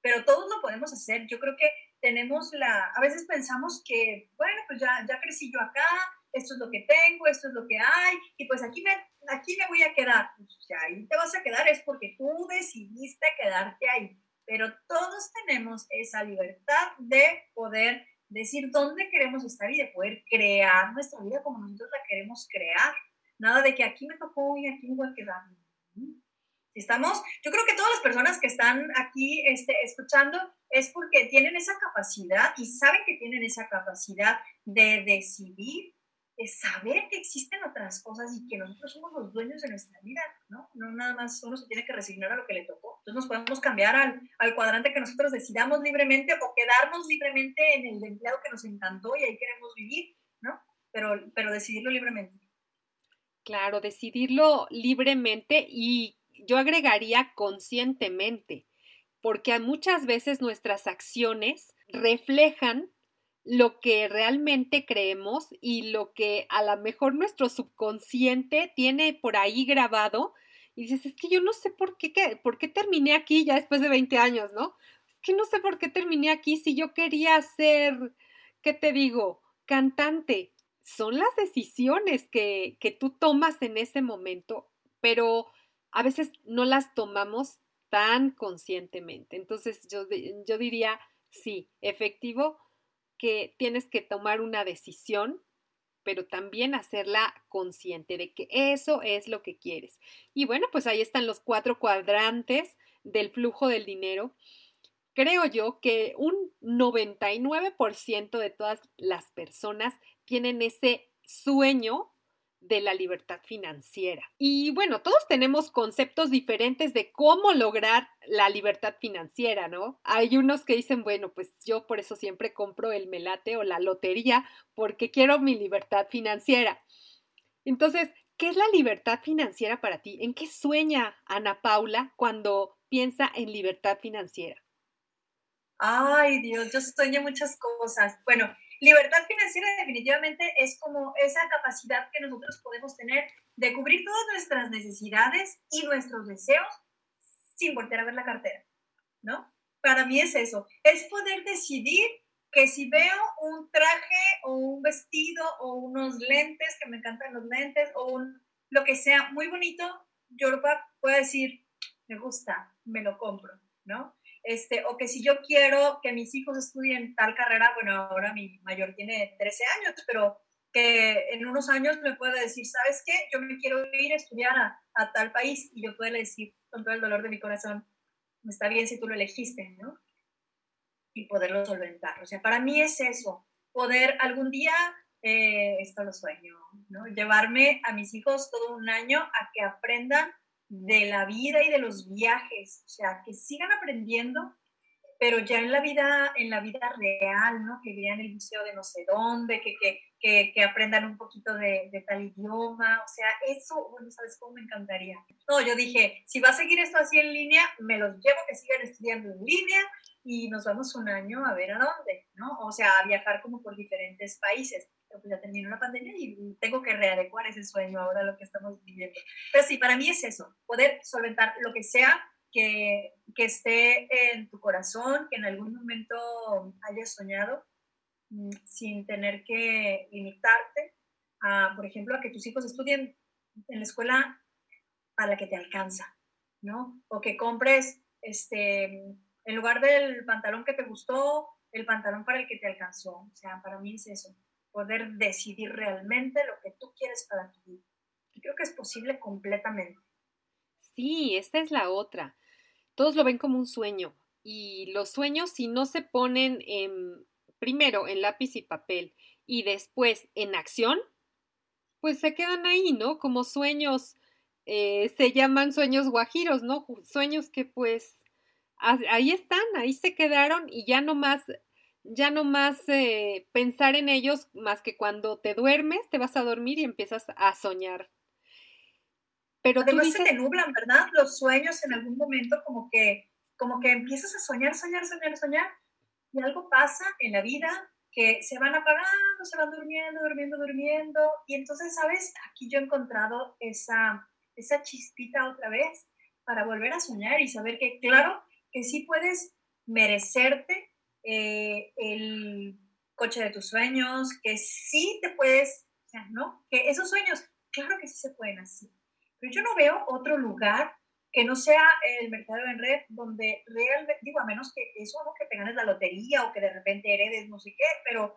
S2: pero todos lo podemos hacer. Yo creo que tenemos la, a veces pensamos que, bueno, pues ya, ya crecí yo acá, esto es lo que tengo, esto es lo que hay, y pues aquí me, aquí me voy a quedar. Pues ya ahí te vas a quedar es porque tú decidiste quedarte ahí. Pero todos tenemos esa libertad de poder decir dónde queremos estar y de poder crear nuestra vida como nosotros la queremos crear. Nada de que aquí me tocó y aquí me voy a quedar. ¿Estamos? Yo creo que todas las personas que están aquí este, escuchando es porque tienen esa capacidad y saben que tienen esa capacidad de decidir, de saber que existen otras cosas y que nosotros somos los dueños de nuestra vida, ¿no? No nada más uno se tiene que resignar a lo que le tocó. Entonces nos podemos cambiar al, al cuadrante que nosotros decidamos libremente o quedarnos libremente en el empleado que nos encantó y ahí queremos vivir, ¿no? Pero, pero decidirlo libremente.
S1: Claro, decidirlo libremente y yo agregaría conscientemente, porque muchas veces nuestras acciones reflejan lo que realmente creemos y lo que a lo mejor nuestro subconsciente tiene por ahí grabado y dices, es que yo no sé por qué, qué, por qué terminé aquí ya después de 20 años, ¿no? Es que no sé por qué terminé aquí si yo quería ser, ¿qué te digo? Cantante. Son las decisiones que, que tú tomas en ese momento, pero a veces no las tomamos tan conscientemente. Entonces yo, yo diría, sí, efectivo, que tienes que tomar una decisión, pero también hacerla consciente de que eso es lo que quieres. Y bueno, pues ahí están los cuatro cuadrantes del flujo del dinero. Creo yo que un 99% de todas las personas tienen ese sueño de la libertad financiera. Y bueno, todos tenemos conceptos diferentes de cómo lograr la libertad financiera, ¿no? Hay unos que dicen, bueno, pues yo por eso siempre compro el melate o la lotería porque quiero mi libertad financiera. Entonces, ¿qué es la libertad financiera para ti? ¿En qué sueña Ana Paula cuando piensa en libertad financiera?
S2: Ay, Dios, yo sueño muchas cosas. Bueno, Libertad financiera definitivamente es como esa capacidad que nosotros podemos tener de cubrir todas nuestras necesidades y nuestros deseos sin volver a ver la cartera, ¿no? Para mí es eso, es poder decidir que si veo un traje o un vestido o unos lentes, que me encantan los lentes, o un, lo que sea muy bonito, yo puedo decir, me gusta, me lo compro, ¿no? Este, o que si yo quiero que mis hijos estudien tal carrera, bueno, ahora mi mayor tiene 13 años, pero que en unos años me pueda decir, ¿sabes qué? Yo me quiero ir a estudiar a, tal país y yo puedo decir con todo el dolor de mi corazón, está bien si tú lo elegiste, ¿no? Y poderlo solventar. O sea, para mí es eso, poder algún día, eh, esto lo sueño, ¿no? Llevarme a mis hijos todo un año a que aprendan de la vida y de los viajes, o sea, que sigan aprendiendo, pero ya en la vida, en la vida real, ¿no? Que vean el museo de no sé dónde, que, que, que, aprendan un poquito de, de, tal idioma, o sea, eso, bueno, ¿sabes cómo me encantaría? No, yo dije, si va a seguir esto así en línea, me los llevo que sigan estudiando en línea y nos vamos un año a ver a dónde, ¿no? O sea, a viajar como por diferentes países pues ya terminó la pandemia y tengo que readecuar ese sueño ahora lo que estamos viviendo. Pero sí, para mí es eso, poder solventar lo que sea que, que esté en tu corazón, que en algún momento hayas soñado, mm, sin tener que limitarte a, por ejemplo, a que tus hijos estudien en la escuela a la que te alcanza, ¿no? O que compres, este, en lugar del pantalón que te gustó, el pantalón para el que te alcanzó. O sea, para mí es eso, poder decidir realmente lo que tú quieres para tu vida. Y creo que es posible completamente.
S1: Sí, esta es la otra. Todos lo ven como un sueño y los sueños si no se ponen en, primero en lápiz y papel y después en acción, pues se quedan ahí, ¿no? Como sueños, eh, se llaman sueños guajiros, ¿no? Sueños que pues ahí están, ahí se quedaron y ya no más, ya no más eh, pensar en ellos más que cuando te duermes, te vas a dormir y empiezas a soñar.
S2: Pero Además tú se te nublan, ¿verdad? Los sueños en algún momento como que, como que empiezas a soñar, soñar, soñar, soñar y algo pasa en la vida que se van apagando, se van durmiendo, durmiendo, durmiendo y entonces, ¿sabes? Aquí yo he encontrado esa, esa chispita otra vez para volver a soñar y saber que, claro, que sí puedes merecerte eh, el coche de tus sueños, que sí te puedes, o sea, ¿no? Que esos sueños, claro que sí se pueden hacer. Pero yo no veo otro lugar que no sea el mercado en red donde realmente, digo, a menos que eso, ¿no? Que te ganes la lotería o que de repente heredes no sé qué, pero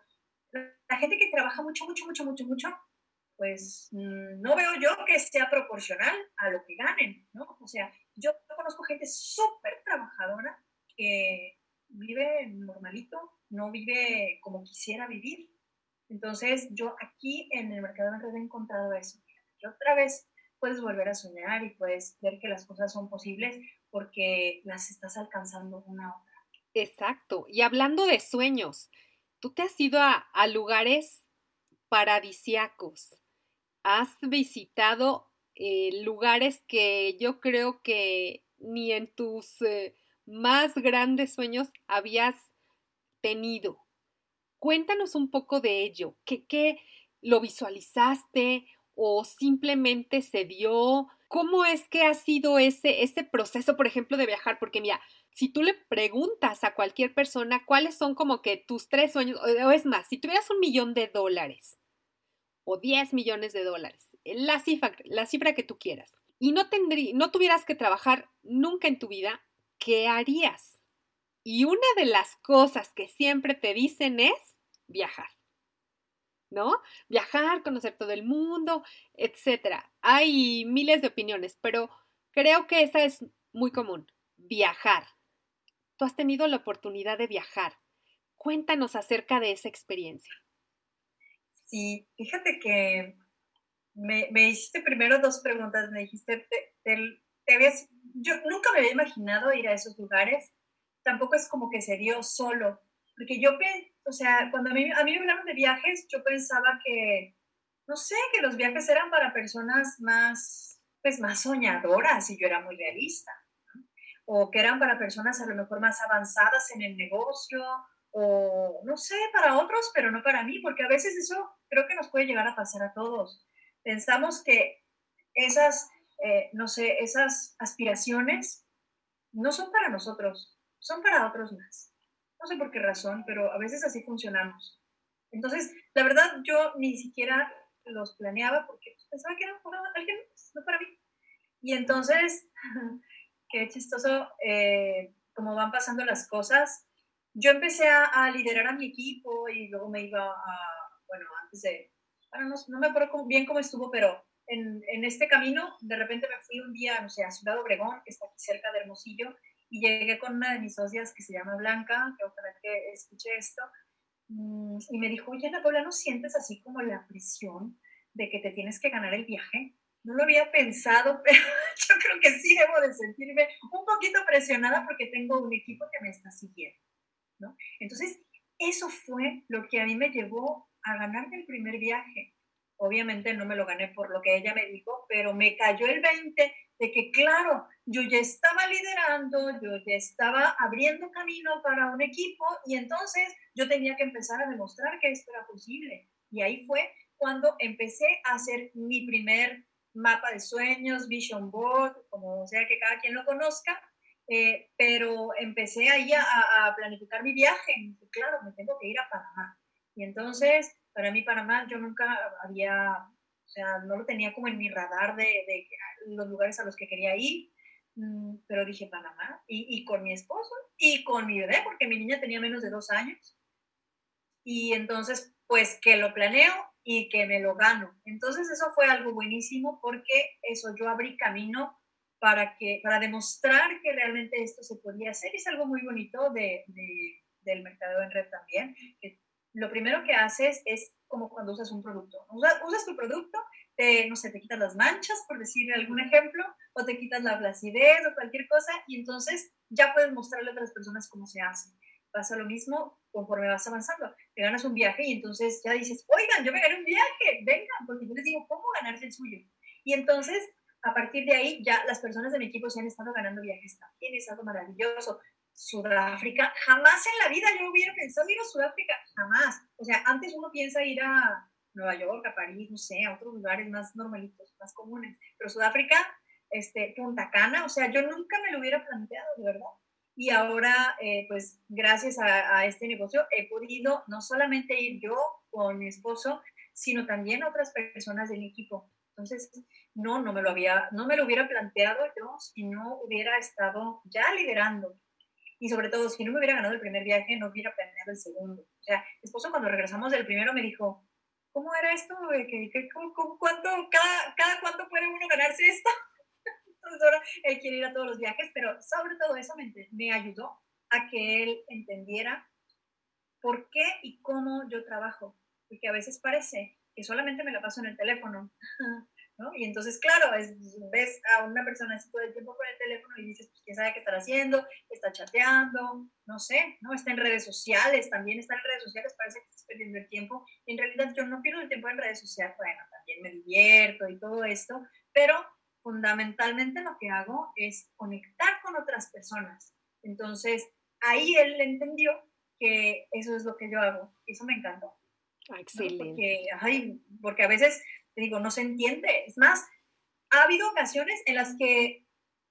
S2: la gente que trabaja mucho, mucho, mucho, mucho, mucho, pues mm, no veo yo que sea proporcional a lo que ganen, ¿no? O sea, yo conozco gente súper trabajadora que vive normalito, no vive como quisiera vivir. Entonces, yo aquí en el mercado de red he encontrado eso. Que otra vez puedes volver a soñar y puedes ver que las cosas son posibles porque las estás alcanzando una a otra.
S1: Exacto. Y hablando de sueños, tú te has ido a, a lugares paradisiacos. Has visitado eh, lugares que yo creo que ni en tus eh, más grandes sueños habías tenido. Cuéntanos un poco de ello. ¿Qué, qué lo visualizaste o simplemente se dio? ¿Cómo es que ha sido ese, ese proceso, por ejemplo, de viajar? Porque mira, si tú le preguntas a cualquier persona cuáles son como que tus tres sueños, o es más, si tuvieras un millón de dólares o 10 millones de dólares, la cifra, la cifra que tú quieras, y no, no tuvieras que trabajar nunca en tu vida, ¿qué harías? Y una de las cosas que siempre te dicen es viajar. ¿No? Viajar, conocer todo el mundo, etcétera. Hay miles de opiniones, pero creo que esa es muy común. Viajar. Tú has tenido la oportunidad de viajar. Cuéntanos acerca de esa experiencia.
S2: Sí, fíjate que me, me, hiciste primero dos preguntas. Me dijiste, te, yo nunca me había imaginado ir a esos lugares. Tampoco es como que se dio solo. Porque yo, o sea, cuando a mí, a mí me hablaron de viajes, yo pensaba que, no sé, que los viajes eran para personas más, pues más soñadoras y yo era muy realista. O que eran para personas a lo mejor más avanzadas en el negocio o no sé, para otros, pero no para mí, porque a veces eso creo que nos puede llegar a pasar a todos pensamos que esas, eh, no sé, esas aspiraciones no son para nosotros, son para otros más. No sé por qué razón, pero a veces así funcionamos. Entonces, la verdad, yo ni siquiera los planeaba porque pensaba que eran para alguien no para mí. Y entonces, (laughs) qué chistoso eh, cómo van pasando las cosas. Yo empecé a, liderar a mi equipo y luego me iba a, bueno, antes de, no, me acuerdo bien cómo estuvo, pero en, este camino de repente me fui un día, no sé, a Ciudad Obregón, que está aquí cerca de Hermosillo, y llegué con una de mis socias que se llama Blanca, que ojalá que escuche esto, mm, y me dijo, oye, Ana ¿no sientes así como la presión de que te tienes que ganar el viaje? No lo había pensado, (laughs) pero yo creo que sí debo de sentirme un poquito presionada porque tengo un equipo que me está siguiendo, ¿no? Entonces, eso fue lo que a mí me llevó a ganarme el primer viaje. Obviamente no me lo gané por lo que ella me dijo, pero me cayó el 20 de que, claro, yo ya estaba liderando, yo ya estaba abriendo camino para un equipo y entonces yo tenía que empezar a demostrar que esto era posible. Y ahí fue cuando empecé a hacer mi primer mapa de sueños, vision board, como sea que cada quien lo conozca, Eh, pero empecé ahí a, a, planificar mi viaje. Y claro, me tengo que ir a Panamá. Y entonces, para mí Panamá, yo nunca había, o sea, no lo tenía como en mi radar de, de los lugares a los que quería ir. Mm, pero dije Panamá y, y, con mi esposo y con mi bebé, porque mi niña tenía menos de dos años. Y entonces, pues que lo planeo y que me lo gano. Entonces eso fue algo buenísimo porque eso yo abrí camino para, que, para demostrar que realmente esto se podía hacer. Es algo muy bonito de, de, del mercado en red también. Que lo primero que haces es como cuando usas un producto. Usas, tu producto, te, no sé, te quitas las manchas, por decir algún ejemplo, o te quitas la flacidez o cualquier cosa, y entonces ya puedes mostrarle a otras personas cómo se hace. Pasa lo mismo conforme vas avanzando. Te ganas un viaje y entonces ya dices, oigan, yo me gané un viaje, vengan, porque yo les digo, ¿cómo ganarse el suyo? Y entonces, a partir de ahí, ya las personas de mi equipo se han estado ganando viajes también, es algo maravilloso. Sudáfrica, jamás en la vida yo hubiera pensado ir a Sudáfrica, jamás. O sea, antes uno piensa ir a Nueva York, a París, no sé, a otros lugares más normalitos, más comunes, pero Sudáfrica, este, Punta Cana, o sea, yo nunca me lo hubiera planteado, verdad. Y ahora, eh, pues gracias a, a, este negocio, he podido no solamente ir yo con mi esposo, sino también otras personas de mi equipo. Entonces, no, no me lo había, no me lo hubiera planteado yo si no hubiera estado ya liderando. Y sobre todo, si no me hubiera ganado el primer viaje, no hubiera planeado el segundo. O sea, mi esposo cuando regresamos del primero me dijo, ¿cómo era esto? ¿Qué, qué, cómo, cuánto, cada, cada cuánto puede uno ganarse esto? (laughs) Entonces ahora él quiere ir a todos los viajes, pero sobre todo eso me, me ayudó a que él entendiera por qué y cómo yo trabajo. Porque a veces parece que solamente me la paso en el teléfono. (laughs) ¿No? Y entonces, claro, es, ves a una persona así todo el tiempo con el teléfono y dices, pues, ¿quién sabe qué está haciendo? Está chateando, no sé, ¿no? Está en redes sociales, también está en redes sociales, parece que estás perdiendo el tiempo. En realidad yo no pierdo el tiempo en redes sociales, bueno, también me divierto y todo esto, pero fundamentalmente lo que hago es conectar con otras personas. Entonces, ahí él entendió que eso es lo que yo hago. Eso me encantó.
S1: Ah, excelente.
S2: Porque, ay, porque a veces, te digo, no se entiende. Es más, ha habido ocasiones en las que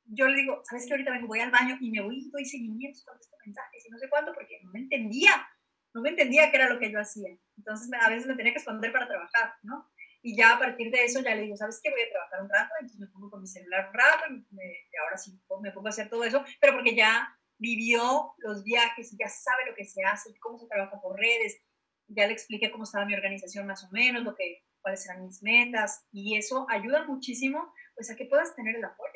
S2: yo le digo, ¿sabes qué? Ahorita vengo, voy al baño y me voy y doy seguimiento con este mensaje y no sé cuánto, porque no me entendía. No me entendía qué era lo que yo hacía. Entonces, a veces me tenía que esconder para trabajar, ¿no? Y ya a partir de eso ya le digo, ¿sabes qué? Voy a trabajar un rato, entonces me pongo con mi celular un rato, y, ahora sí me pongo a hacer todo eso, pero porque ya vivió los viajes y ya sabe lo que se hace, cómo se trabaja por redes, ya le expliqué cómo estaba mi organización más o menos, lo que, cuáles eran mis metas, y eso ayuda muchísimo pues a que puedas tener el apoyo.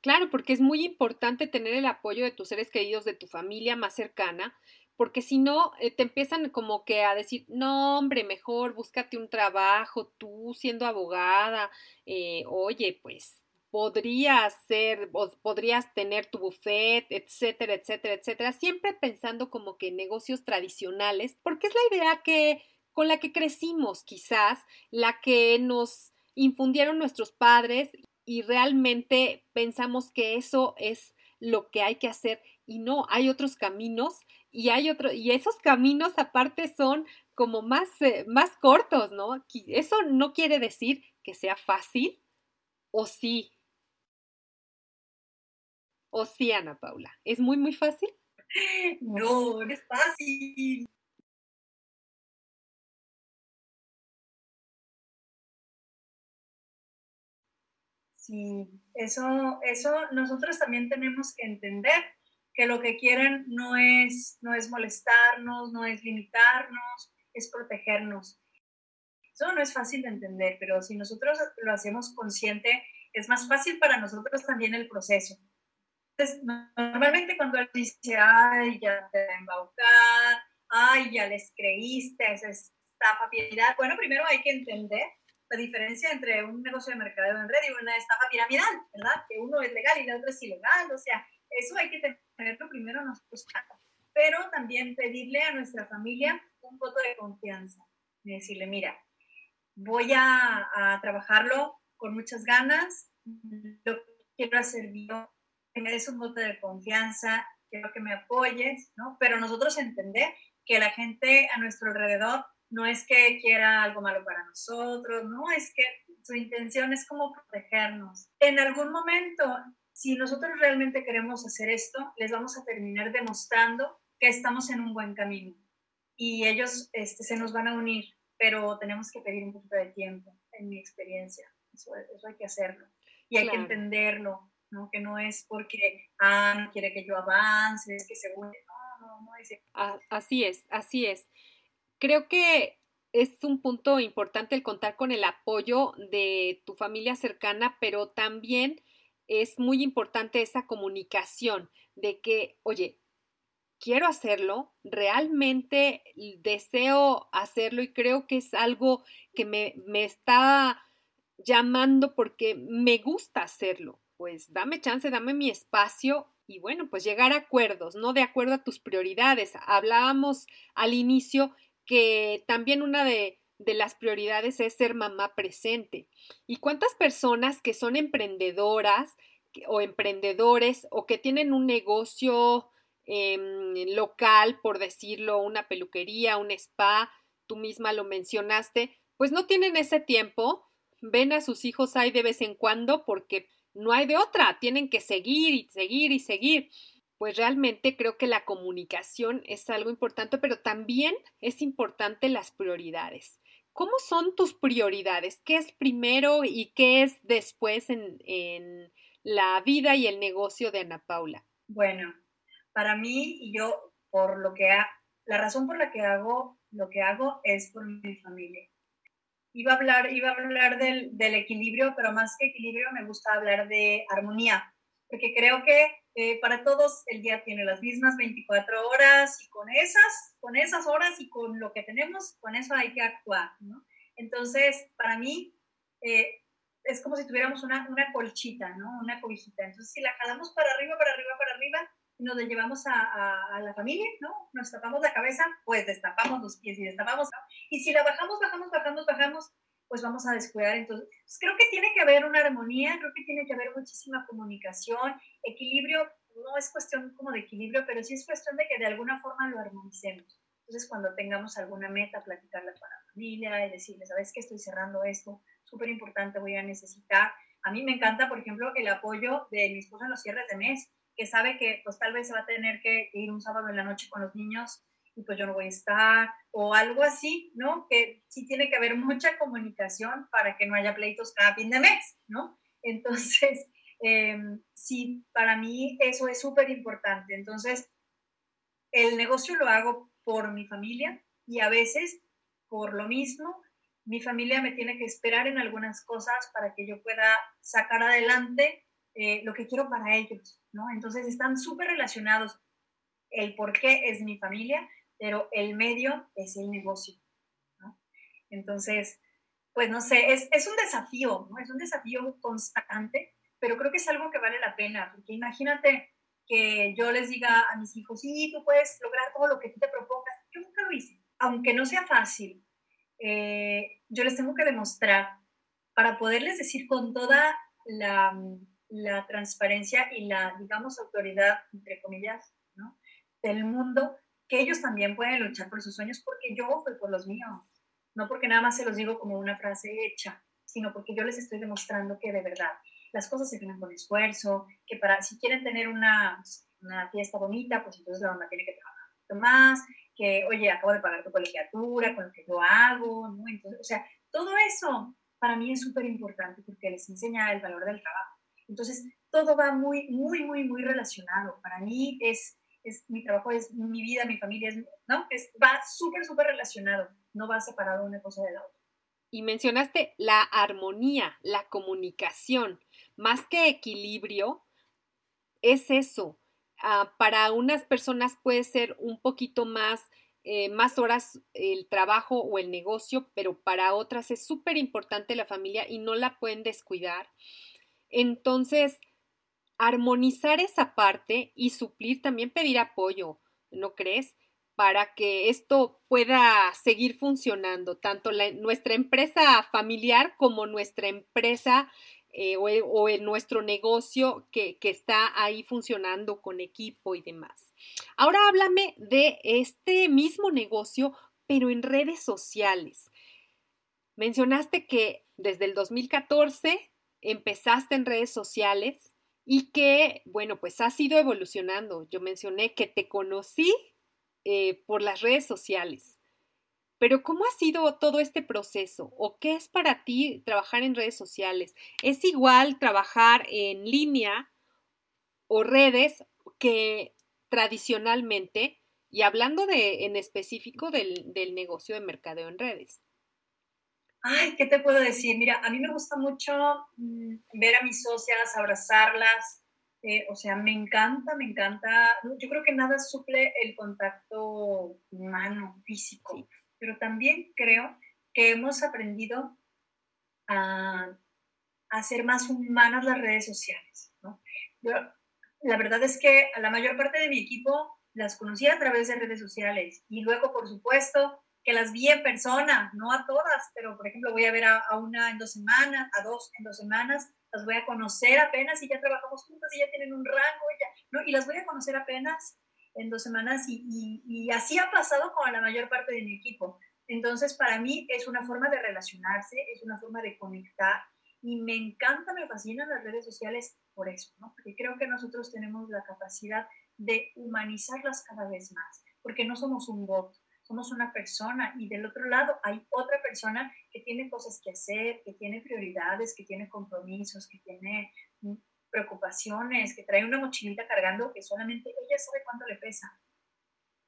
S1: Claro, porque es muy importante tener el apoyo de tus seres queridos, de tu familia más cercana, porque si no, eh, te empiezan como que a decir, no, hombre, mejor búscate un trabajo, tú siendo abogada, eh, oye, pues podrías ser, podrías tener tu buffet, etcétera, etcétera, etcétera, siempre pensando como que negocios tradicionales, porque es la idea que con la que crecimos, quizás, la que nos infundieron nuestros padres y realmente pensamos que eso es lo que hay que hacer y no, hay otros caminos y hay y esos caminos aparte son como más, eh, más cortos, ¿no? Eso no quiere decir que sea fácil, o sí. O sí, Ana Paula. ¿Es muy, muy fácil? (laughs)
S2: No, no es fácil. Sí, eso, eso nosotros también tenemos que entender que lo que quieren no es, no es molestarnos, no es limitarnos, es protegernos. Eso no es fácil de entender, pero si nosotros lo hacemos consciente, es más fácil para nosotros también el proceso. Entonces, normalmente cuando él dice, ay, ya te va a embaucar, ay, ya les creíste, esa estafa piramidal, bueno, primero hay que entender la diferencia entre un negocio de mercadeo en red y una estafa piramidal, ¿verdad? Que uno es legal y el otro es ilegal, o sea, eso hay que tenerlo primero nosotros pero también pedirle a nuestra familia un voto de confianza, y decirle, mira, voy a, a trabajarlo con muchas ganas, lo quiero hacer yo, que me des un voto de confianza, quiero que me apoyes, ¿no? Pero nosotros entender que la gente a nuestro alrededor no es que quiera algo malo para nosotros, no es que su intención es como protegernos. En algún momento si nosotros realmente queremos hacer esto, les vamos a terminar demostrando que estamos en un buen camino y ellos este, se nos van a unir, pero tenemos que pedir un poquito de tiempo, en mi experiencia. Eso, hay que hacerlo y hay que entenderlo, ¿no? que no es porque, ah, no quiere que yo avance, es que según... No, no, no es...
S1: Así es, así es. Creo que es un punto importante el contar con el apoyo de tu familia cercana, pero también es muy importante esa comunicación de que, oye, quiero hacerlo, realmente deseo hacerlo y creo que es algo que me, me está llamando porque me gusta hacerlo. Pues dame chance, dame mi espacio y bueno, pues llegar a acuerdos, ¿no? De acuerdo a tus prioridades. Hablábamos al inicio que también una de, de las prioridades es ser mamá presente. ¿Y cuántas personas que son emprendedoras o emprendedores o que tienen un negocio em, local, por decirlo, una peluquería, un spa, tú misma lo mencionaste, pues no tienen ese tiempo, ven a sus hijos ahí de vez en cuando porque no hay de otra, tienen que seguir y seguir y seguir. Pues realmente creo que la comunicación es algo importante, pero también es importante las prioridades. ¿Cómo son tus prioridades? ¿Qué es primero y qué es después en, en la vida y el negocio de Ana Paula?
S2: Bueno, para mí y yo, por lo que la razón por la que hago lo que hago es por mi familia. Iba a hablar, iba a hablar del, del equilibrio, pero más que equilibrio me gusta hablar de armonía, porque creo que eh, para todos el día tiene las mismas 24 horas y con esas, con esas horas y con lo que tenemos, con eso hay que actuar. Entonces, para mí, eh, es como si tuviéramos una, una colchita, ¿no? Una cobijita. Entonces, si la jalamos para arriba, para arriba, para arriba, nos la llevamos a, a, la familia, ¿no? Nos tapamos la cabeza, pues destapamos los pies y destapamos. ¿no? Y si la bajamos, bajamos, bajamos, bajamos, pues vamos a descuidar. Entonces, pues creo que tiene que haber una armonía, creo que tiene que haber muchísima comunicación, equilibrio, no es cuestión como de equilibrio, pero sí es cuestión de que de alguna forma lo armonicemos. Entonces, cuando tengamos alguna meta, platicarla con la familia y decirles, ¿sabes qué? Estoy cerrando esto, súper importante, voy a necesitar. A mí me encanta, por ejemplo, el apoyo de mi esposo en los cierres de mes, que sabe que pues tal vez se va a tener que ir un sábado en la noche con los niños y pues yo no voy a estar, o algo así, ¿no? Que sí tiene que haber mucha comunicación para que no haya pleitos cada fin de mes, ¿no? (laughs) Entonces, em, sí, para mí eso es súper importante. Entonces, el negocio lo hago por mi familia y a veces por lo mismo, mi familia me tiene que esperar en algunas cosas para que yo pueda sacar adelante eh, lo que quiero para ellos, ¿no? Entonces están súper relacionados. El por qué es mi familia, pero el medio es el negocio. ¿no? Entonces, pues no sé, es, es, un desafío, ¿no? Es un desafío constante, pero creo que es algo que vale la pena, porque imagínate que yo les diga a mis hijos, sí, tú puedes lograr todo lo que tú te propongas. Yo nunca lo hice, aunque no sea fácil. Eh, yo les tengo que demostrar para poderles decir con toda la, la transparencia y la, digamos, autoridad, entre comillas, ¿no? del mundo, que ellos también pueden luchar por sus sueños porque yo fui por los míos, no porque nada más se los digo como una frase hecha, sino porque yo les estoy demostrando que de verdad las cosas se ganan con esfuerzo, que para si quieren tener una, una fiesta bonita, pues entonces la mamá tiene que trabajar un poquito más, que, oye, acabo de pagar tu colegiatura con lo que yo hago, ¿no? Entonces, o sea, todo eso para mí es súper importante porque les enseña el valor del trabajo. Entonces, todo va muy, muy, muy, muy relacionado. Para mí es es mi trabajo, es mi vida, mi familia, es, ¿no? Es, va súper, súper relacionado, no va separado una cosa de la otra.
S1: Y mencionaste la armonía, la comunicación, más que equilibrio, es eso. Ah, para unas personas puede ser un poquito más, eh, más horas el trabajo o el negocio, pero para otras es súper importante la familia y no la pueden descuidar. Entonces, armonizar esa parte y suplir, también pedir apoyo, ¿no crees? Para que esto pueda seguir funcionando, tanto nuestra empresa familiar como nuestra empresa eh, o, en nuestro negocio que, que está ahí funcionando con equipo y demás. Ahora háblame de este mismo negocio, pero en redes sociales. Mencionaste que desde el 2014 empezaste en redes sociales y que, bueno, pues ha ido evolucionando. Yo mencioné que te conocí eh, por las redes sociales, pero ¿cómo ha sido todo este proceso? ¿O qué es para ti trabajar en redes sociales? ¿Es igual trabajar en línea o redes que tradicionalmente? Y hablando de, en específico del, del negocio de mercadeo en redes.
S2: Ay, ¿qué te puedo decir? Mira, a mí me gusta mucho mm, ver a mis socias, abrazarlas. Eh, o sea, me encanta, me encanta. Yo creo que nada suple el contacto humano, físico, pero también creo que hemos aprendido a, hacer más humanas las redes sociales. ¿no? la verdad es que a la mayor parte de mi equipo las conocí a través de redes sociales y luego, por supuesto, que las vi en persona, no a todas, pero por ejemplo voy a ver a, una en dos semanas, a dos en dos semanas, las voy a conocer apenas y ya trabajamos juntas y ya tienen un rango, y, ya, ¿no? y las voy a conocer apenas en dos semanas y, y, y, así ha pasado con la mayor parte de mi equipo. Entonces, para mí es una forma de relacionarse, es una forma de conectar y me encanta, me fascinan las redes sociales por eso, ¿no? Porque creo que nosotros tenemos la capacidad de humanizarlas cada vez más, porque no somos un bot, somos una persona y del otro lado hay otra persona que tiene cosas que hacer, que tiene prioridades, que tiene compromisos, que tiene mm, preocupaciones, que trae una mochilita cargando que solamente ella sabe cuánto le pesa.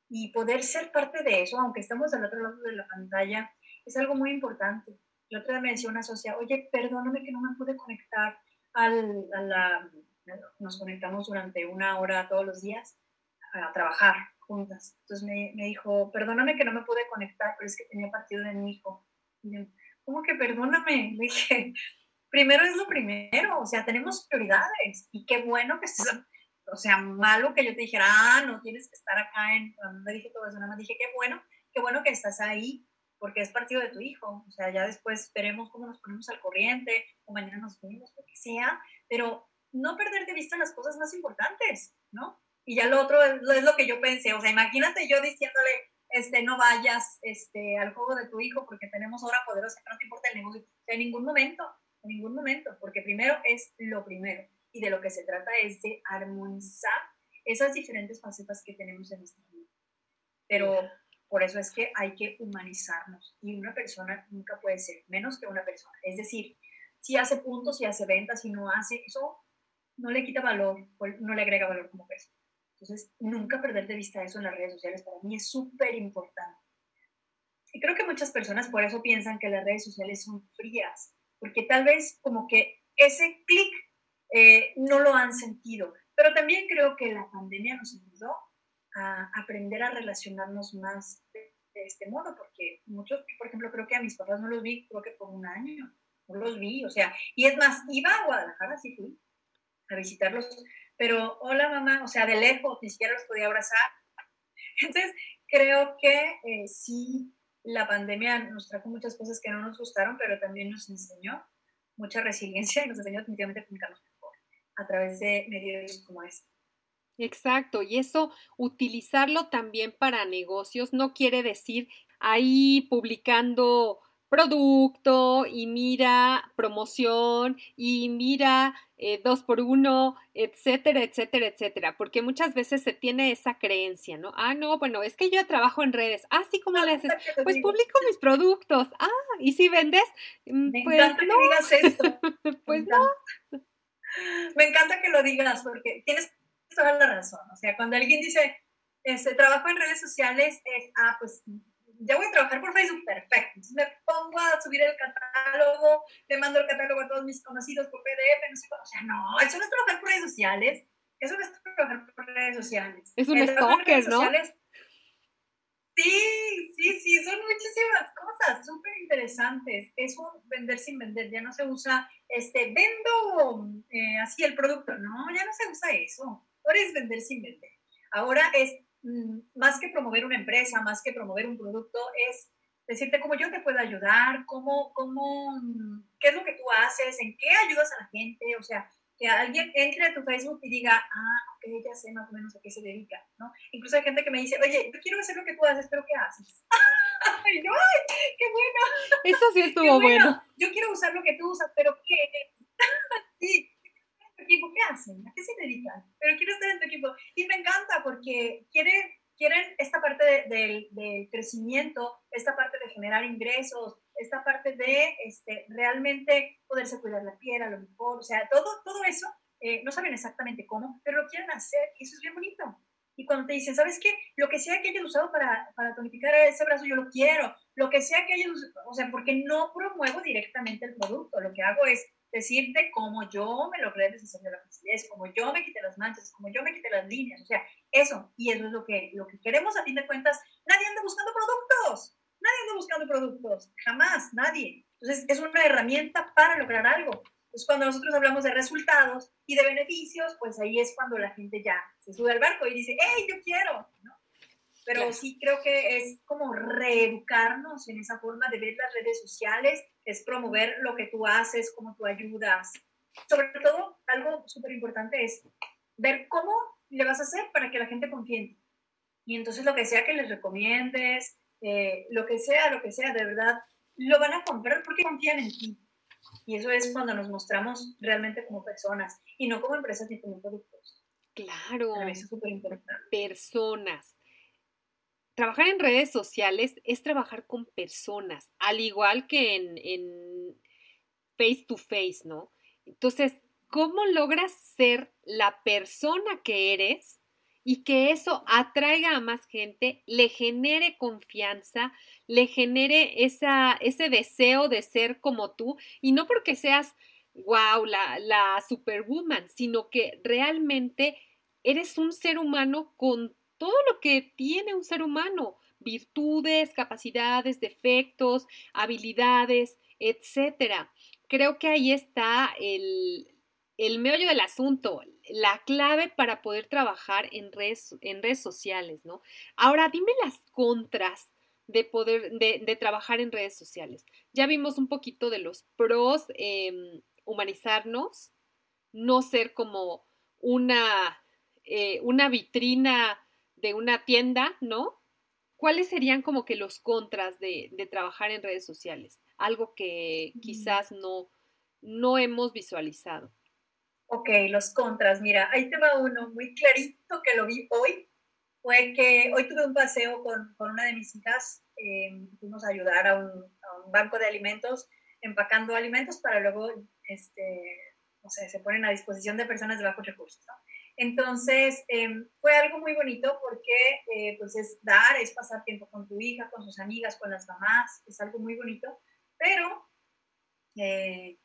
S2: Y poder ser parte de eso, aunque estemos al otro lado de la pantalla, es algo muy importante. La otra vez me decía una socia, oye, perdóname que no me pude conectar al, a la... Nos conectamos durante una hora todos los días a trabajar Entonces me, dijo, perdóname que no me pude conectar, pero es que tenía partido de mi hijo. ¿Cómo que perdóname? Le dije, (laughs) primero es lo primero, o sea, tenemos prioridades y qué bueno que estés, o sea, malo que yo te dijera, ah, no tienes que estar acá en, no me dije todo eso, nada más dije, qué bueno, qué bueno que estás ahí, porque es partido de tu hijo, o sea, ya después veremos cómo nos ponemos al corriente, o mañana nos ponemos, lo que sea, pero no perder de vista las cosas más importantes, ¿no? Y ya lo otro es, lo que yo pensé, o sea, imagínate yo diciéndole, este, no vayas este, al juego de tu hijo porque tenemos hora poderosa, no te importa el negocio. En ningún momento, en ningún momento, porque primero es lo primero. Y de lo que se trata es de armonizar esas diferentes facetas que tenemos en nuestra vida. Pero por eso es que hay que humanizarnos. Y una persona nunca puede ser menos que una persona. Es decir, si hace puntos, si hace ventas, si no hace, eso no le quita valor, no le agrega valor como persona. Entonces, nunca perder de vista eso en las redes sociales para mí es súper importante. Y creo que muchas personas por eso piensan que las redes sociales son frías, porque tal vez como que ese clic eh, no lo han sentido. Pero también creo que la pandemia nos ayudó a aprender a relacionarnos más de, este modo, porque muchos, por ejemplo, creo que a mis papás no los vi, creo que por un año, no los vi, o sea, y es más, iba a Guadalajara, sí fui, a visitarlos pero hola mamá, o sea, de lejos, ni siquiera los podía abrazar. Entonces, creo que eh, sí, la pandemia nos trajo muchas cosas que no nos gustaron, pero también nos enseñó mucha resiliencia y nos enseñó definitivamente a comunicarnos mejor a través de medios como este.
S1: Exacto, y eso utilizarlo también para negocios no quiere decir ahí publicando producto y mira promoción y mira eh, dos por uno, etcétera, etcétera, etcétera, porque muchas veces se tiene esa creencia, ¿no? Ah, no, bueno, es que yo trabajo en redes. Ah, sí, ¿cómo le haces? Pues publico mis productos. Ah, ¿y si vendes?
S2: Mm, Me pues encanta que digas esto. (laughs) pues no. Me encanta que lo digas porque tienes toda la razón. O sea, cuando alguien dice, este, trabajo en redes sociales, es, ah, pues ya voy a trabajar por Facebook, perfecto. Entonces me pongo a subir el catálogo, le mando el catálogo a todos mis conocidos por PDF, no sé. O sea, no, eso no es trabajar por redes sociales. Eso no es trabajar por redes sociales.
S1: Es un stalker, ¿no?
S2: sí, sí, sí, son muchísimas cosas súper interesantes. Es un vender sin vender, ya no se usa, este, vendo eh, así el producto. No, ya no se usa eso. Ahora es vender sin vender. Ahora es más que promover una empresa, más que promover un producto, es decirte cómo yo te puedo ayudar, cómo, cómo, mm, qué es lo que tú haces, en qué ayudas a la gente, o sea, que alguien entre a tu Facebook y diga, ah, ok, ya sé más o menos a qué se dedica, ¿no? Incluso hay gente que me dice, oye, yo quiero hacer lo que tú haces, pero ¿qué haces? (laughs) ¡Ay, no! ¡Qué bueno!
S1: Eso sí (laughs) estuvo bueno.
S2: Yo quiero usar lo que tú usas, pero ¿qué? (laughs) sí, tu equipo qué hacen, a qué se dedican, pero quiero estar en tu equipo. Y me encanta porque quieren, quieren esta parte del de, crecimiento, esta parte de generar ingresos, esta parte de este, realmente poderse cuidar la piel a lo mejor, o sea, todo, todo eso, eh, no saben exactamente cómo, pero lo quieren hacer y eso es bien bonito. Y cuando te dicen, ¿sabes qué? Lo que sea que hayas usado para, para tonificar ese brazo, yo lo quiero. Lo que sea que hayas usado, o sea, porque no promuevo directamente el producto, lo que hago es decirte cómo yo me logré deshacer de la facilidad, cómo yo me quité las manchas, cómo yo me quité las líneas. O sea, eso. Y eso es lo que, lo que queremos a fin de cuentas. Nadie anda buscando productos. Nadie anda buscando productos. Jamás. Nadie. Entonces, es una herramienta para lograr algo. Entonces, cuando nosotros hablamos de resultados y de beneficios, pues ahí es cuando la gente ya se sube al barco y dice, hey, yo quiero, ¿no? Pero sí creo que es como reeducarnos en esa forma de ver las redes sociales, es promover lo que tú haces, cómo tú ayudas. Sobre todo, algo súper importante es ver cómo le vas a hacer para que la gente confíe en ti. Y entonces lo que sea que les recomiendes, eh, lo que sea, lo que sea, de verdad, lo van a comprar porque confían en ti. Y eso es cuando nos mostramos realmente como personas y no como empresas ni como productos.
S1: Claro.
S2: Eso es súper importante.
S1: Personas. Trabajar en redes sociales es trabajar con personas, al igual que en, face to face, ¿no? Entonces, ¿cómo logras ser la persona que eres y que eso atraiga a más gente, le genere confianza, le genere ese deseo de ser como tú, y no porque seas, wow, la superwoman, sino que realmente eres un ser humano con todo lo que tiene un ser humano, virtudes, capacidades, defectos, habilidades, etcétera. Creo que ahí está el, el meollo del asunto, la clave para poder trabajar en redes, en redes sociales, ¿no? Ahora, dime las contras de poder, de, trabajar en redes sociales. Ya vimos un poquito de los pros, em, humanizarnos, no ser como una, eh, una vitrina de una tienda, ¿no? ¿Cuáles serían como que los contras de, de trabajar en redes sociales? Algo que quizás no, no hemos visualizado.
S2: Ok, los contras. Mira, ahí te va uno muy clarito que lo vi hoy. Fue que hoy tuve un paseo con, con una de mis hijas. Eh, fuimos a ayudar a un, a un, banco de alimentos, empacando alimentos para luego, este, no sé, se ponen a disposición de personas de bajos recursos. ¿no? Entonces, eh, fue algo muy bonito porque eh, pues es dar, es pasar tiempo con tu hija, con sus amigas, con las mamás, es algo muy bonito, pero eh,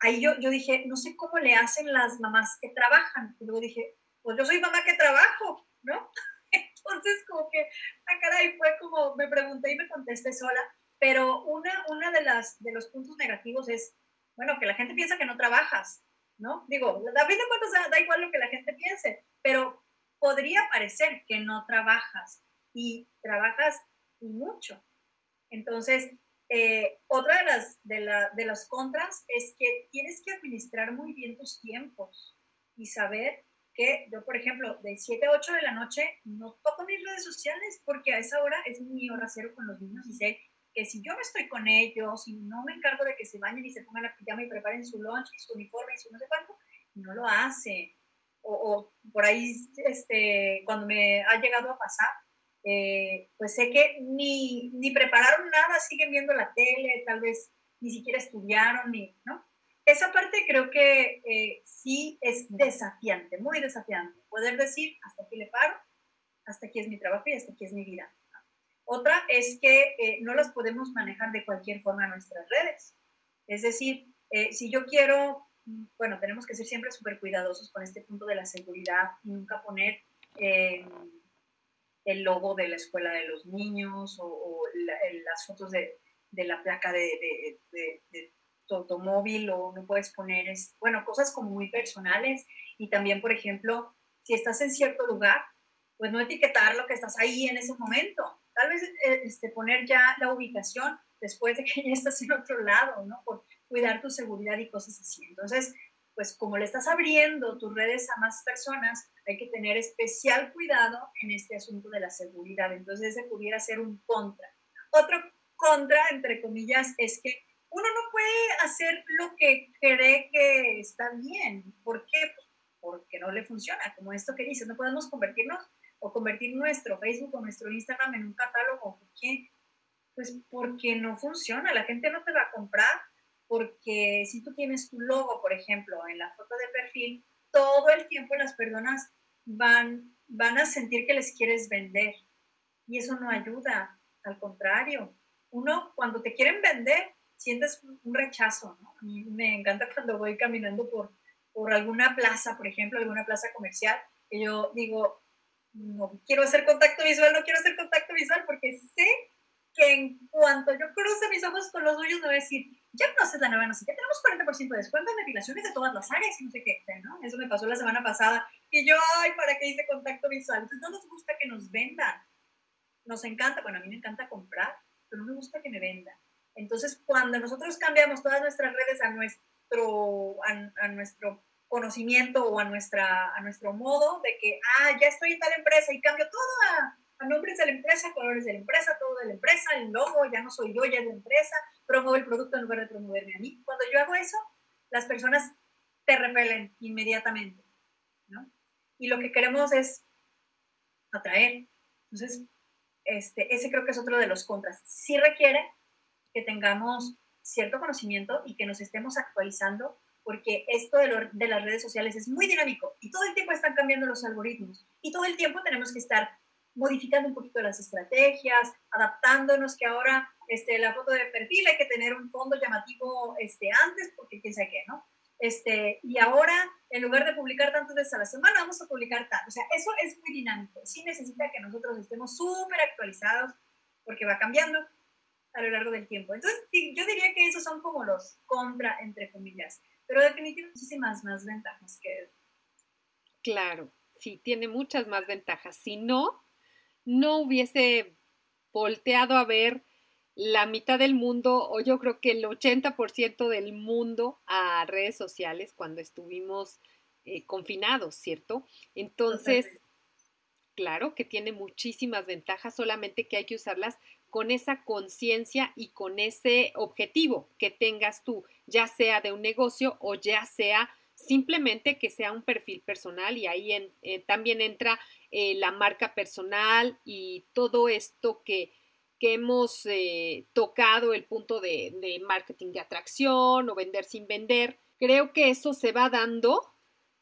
S2: ahí yo, yo dije, no sé cómo le hacen las mamás que trabajan. Y luego dije, pues yo soy mamá que trabajo, ¿no? (laughs) Entonces, como que, ah, caray, fue como, me pregunté y me contesté sola. Pero una, una de, las, de los puntos negativos es, bueno, que la gente piensa que no trabajas, ¿no? Digo, a fin de cuentas da igual lo que la gente piense, pero podría parecer que no trabajas y trabajas mucho. Entonces, eh, otra de las, de, de las contras es que tienes que administrar muy bien tus tiempos y saber que yo, por ejemplo, de 7 a 8 de la noche no toco mis redes sociales porque a esa hora es mi hora cero con los niños y sé que si yo no estoy con ellos y no me encargo de que se bañen y se pongan la pijama y preparen su lunch y su uniforme y su no sé cuánto, no lo hace. O, o por ahí, este, cuando me ha llegado a pasar, eh, pues sé que ni, ni prepararon nada, siguen viendo la tele, tal vez ni siquiera estudiaron, ni, ¿no? Esa parte creo que eh, sí es desafiante, muy desafiante. Poder decir, hasta aquí le paro, hasta aquí es mi trabajo y hasta aquí es mi vida. Otra es que eh, no las podemos manejar de cualquier forma nuestras redes. Es decir, si yo quiero, bueno, tenemos que ser siempre súper cuidadosos con este punto de la seguridad y nunca poner el logo de la escuela de los niños o, las fotos de, de la placa de, de, tu automóvil o no puedes poner, es, bueno, cosas como muy personales y también, por ejemplo, si estás en cierto lugar, pues no etiquetar lo que estás ahí en ese momento. Tal vez eh, este, poner ya la ubicación después de que ya estás en otro lado, ¿no? Por cuidar tu seguridad y cosas así. Entonces, pues como le estás abriendo tus redes a más personas, hay que tener especial cuidado en este asunto de la seguridad. Entonces, ese pudiera ser un contra. Otro contra, entre comillas, es que uno no puede hacer lo que cree que está bien. ¿Por qué? Porque no le funciona, como esto que dice, no podemos convertirnos o convertir nuestro Facebook o nuestro Instagram en un catálogo. ¿Por qué? Pues porque no funciona, la gente no te va a comprar porque si tú tienes tu logo, por ejemplo, en la foto de perfil, todo el tiempo las personas van, van a sentir que les quieres vender y eso no ayuda, al contrario. Uno, cuando te quieren vender, sientes un rechazo, ¿no? A mí me encanta (laughs) cuando voy caminando por, por alguna plaza, por ejemplo, alguna plaza comercial, que yo digo, no quiero hacer contacto visual, no quiero hacer contacto visual porque sé que en cuanto yo cruce mis ojos con los suyos, me voy a decir, ya conoces la nueva, no sé qué, tenemos 40% de descuento en depilaciones de todas las áreas no sé qué, ¿no? Eso me pasó la semana pasada y yo, ay, ¿para qué hice contacto visual? Entonces no nos gusta que nos vendan, nos encanta, bueno, a mí me encanta comprar, pero no me gusta que me vendan. Entonces, cuando nosotros cambiamos todas nuestras redes a nuestro, a, nuestro conocimiento o a, nuestra, a nuestro modo de que, ah, ya estoy en tal empresa y cambio todo a, a nombres de la empresa, colores de la empresa, todo de la empresa, el logo, ya no soy yo, ya es la empresa, promuevo el producto en lugar de promoverme a mí. Cuando yo hago eso, las personas te repelen inmediatamente, ¿no? Y lo que queremos es atraer. Entonces, este, ese creo que es otro de los contras. Sí requiere que tengamos cierto conocimiento y que nos estemos actualizando, porque esto de, de, las redes sociales es muy dinámico y todo el tiempo están cambiando los algoritmos y todo el tiempo tenemos que estar modificando un poquito las estrategias, adaptándonos que ahora este, la foto de perfil hay que tener un fondo llamativo este, antes porque quién sabe qué, ¿no? Este, y ahora, en lugar de publicar tantas veces a la semana, vamos a publicar tanto. O sea, eso es muy dinámico. Sí necesita que nosotros estemos súper actualizados porque va cambiando a lo largo del tiempo. Entonces, yo diría que esos son como los contra, entre comillas. Pero definitivamente muchísimas más ventajas que...
S1: Claro, sí, tiene muchas más ventajas. Si no, no hubiese volteado a ver la mitad del mundo, o yo creo que el 80% del mundo a redes sociales cuando estuvimos eh, confinados, ¿cierto? Entonces, claro que tiene muchísimas ventajas, solamente que hay que usarlas con esa conciencia y con ese objetivo que tengas tú, ya sea de un negocio o ya sea simplemente que sea un perfil personal y ahí eh, también entra eh, la marca personal y todo esto que que hemos eh, tocado el punto de, marketing de atracción o vender sin vender. Creo que eso se va dando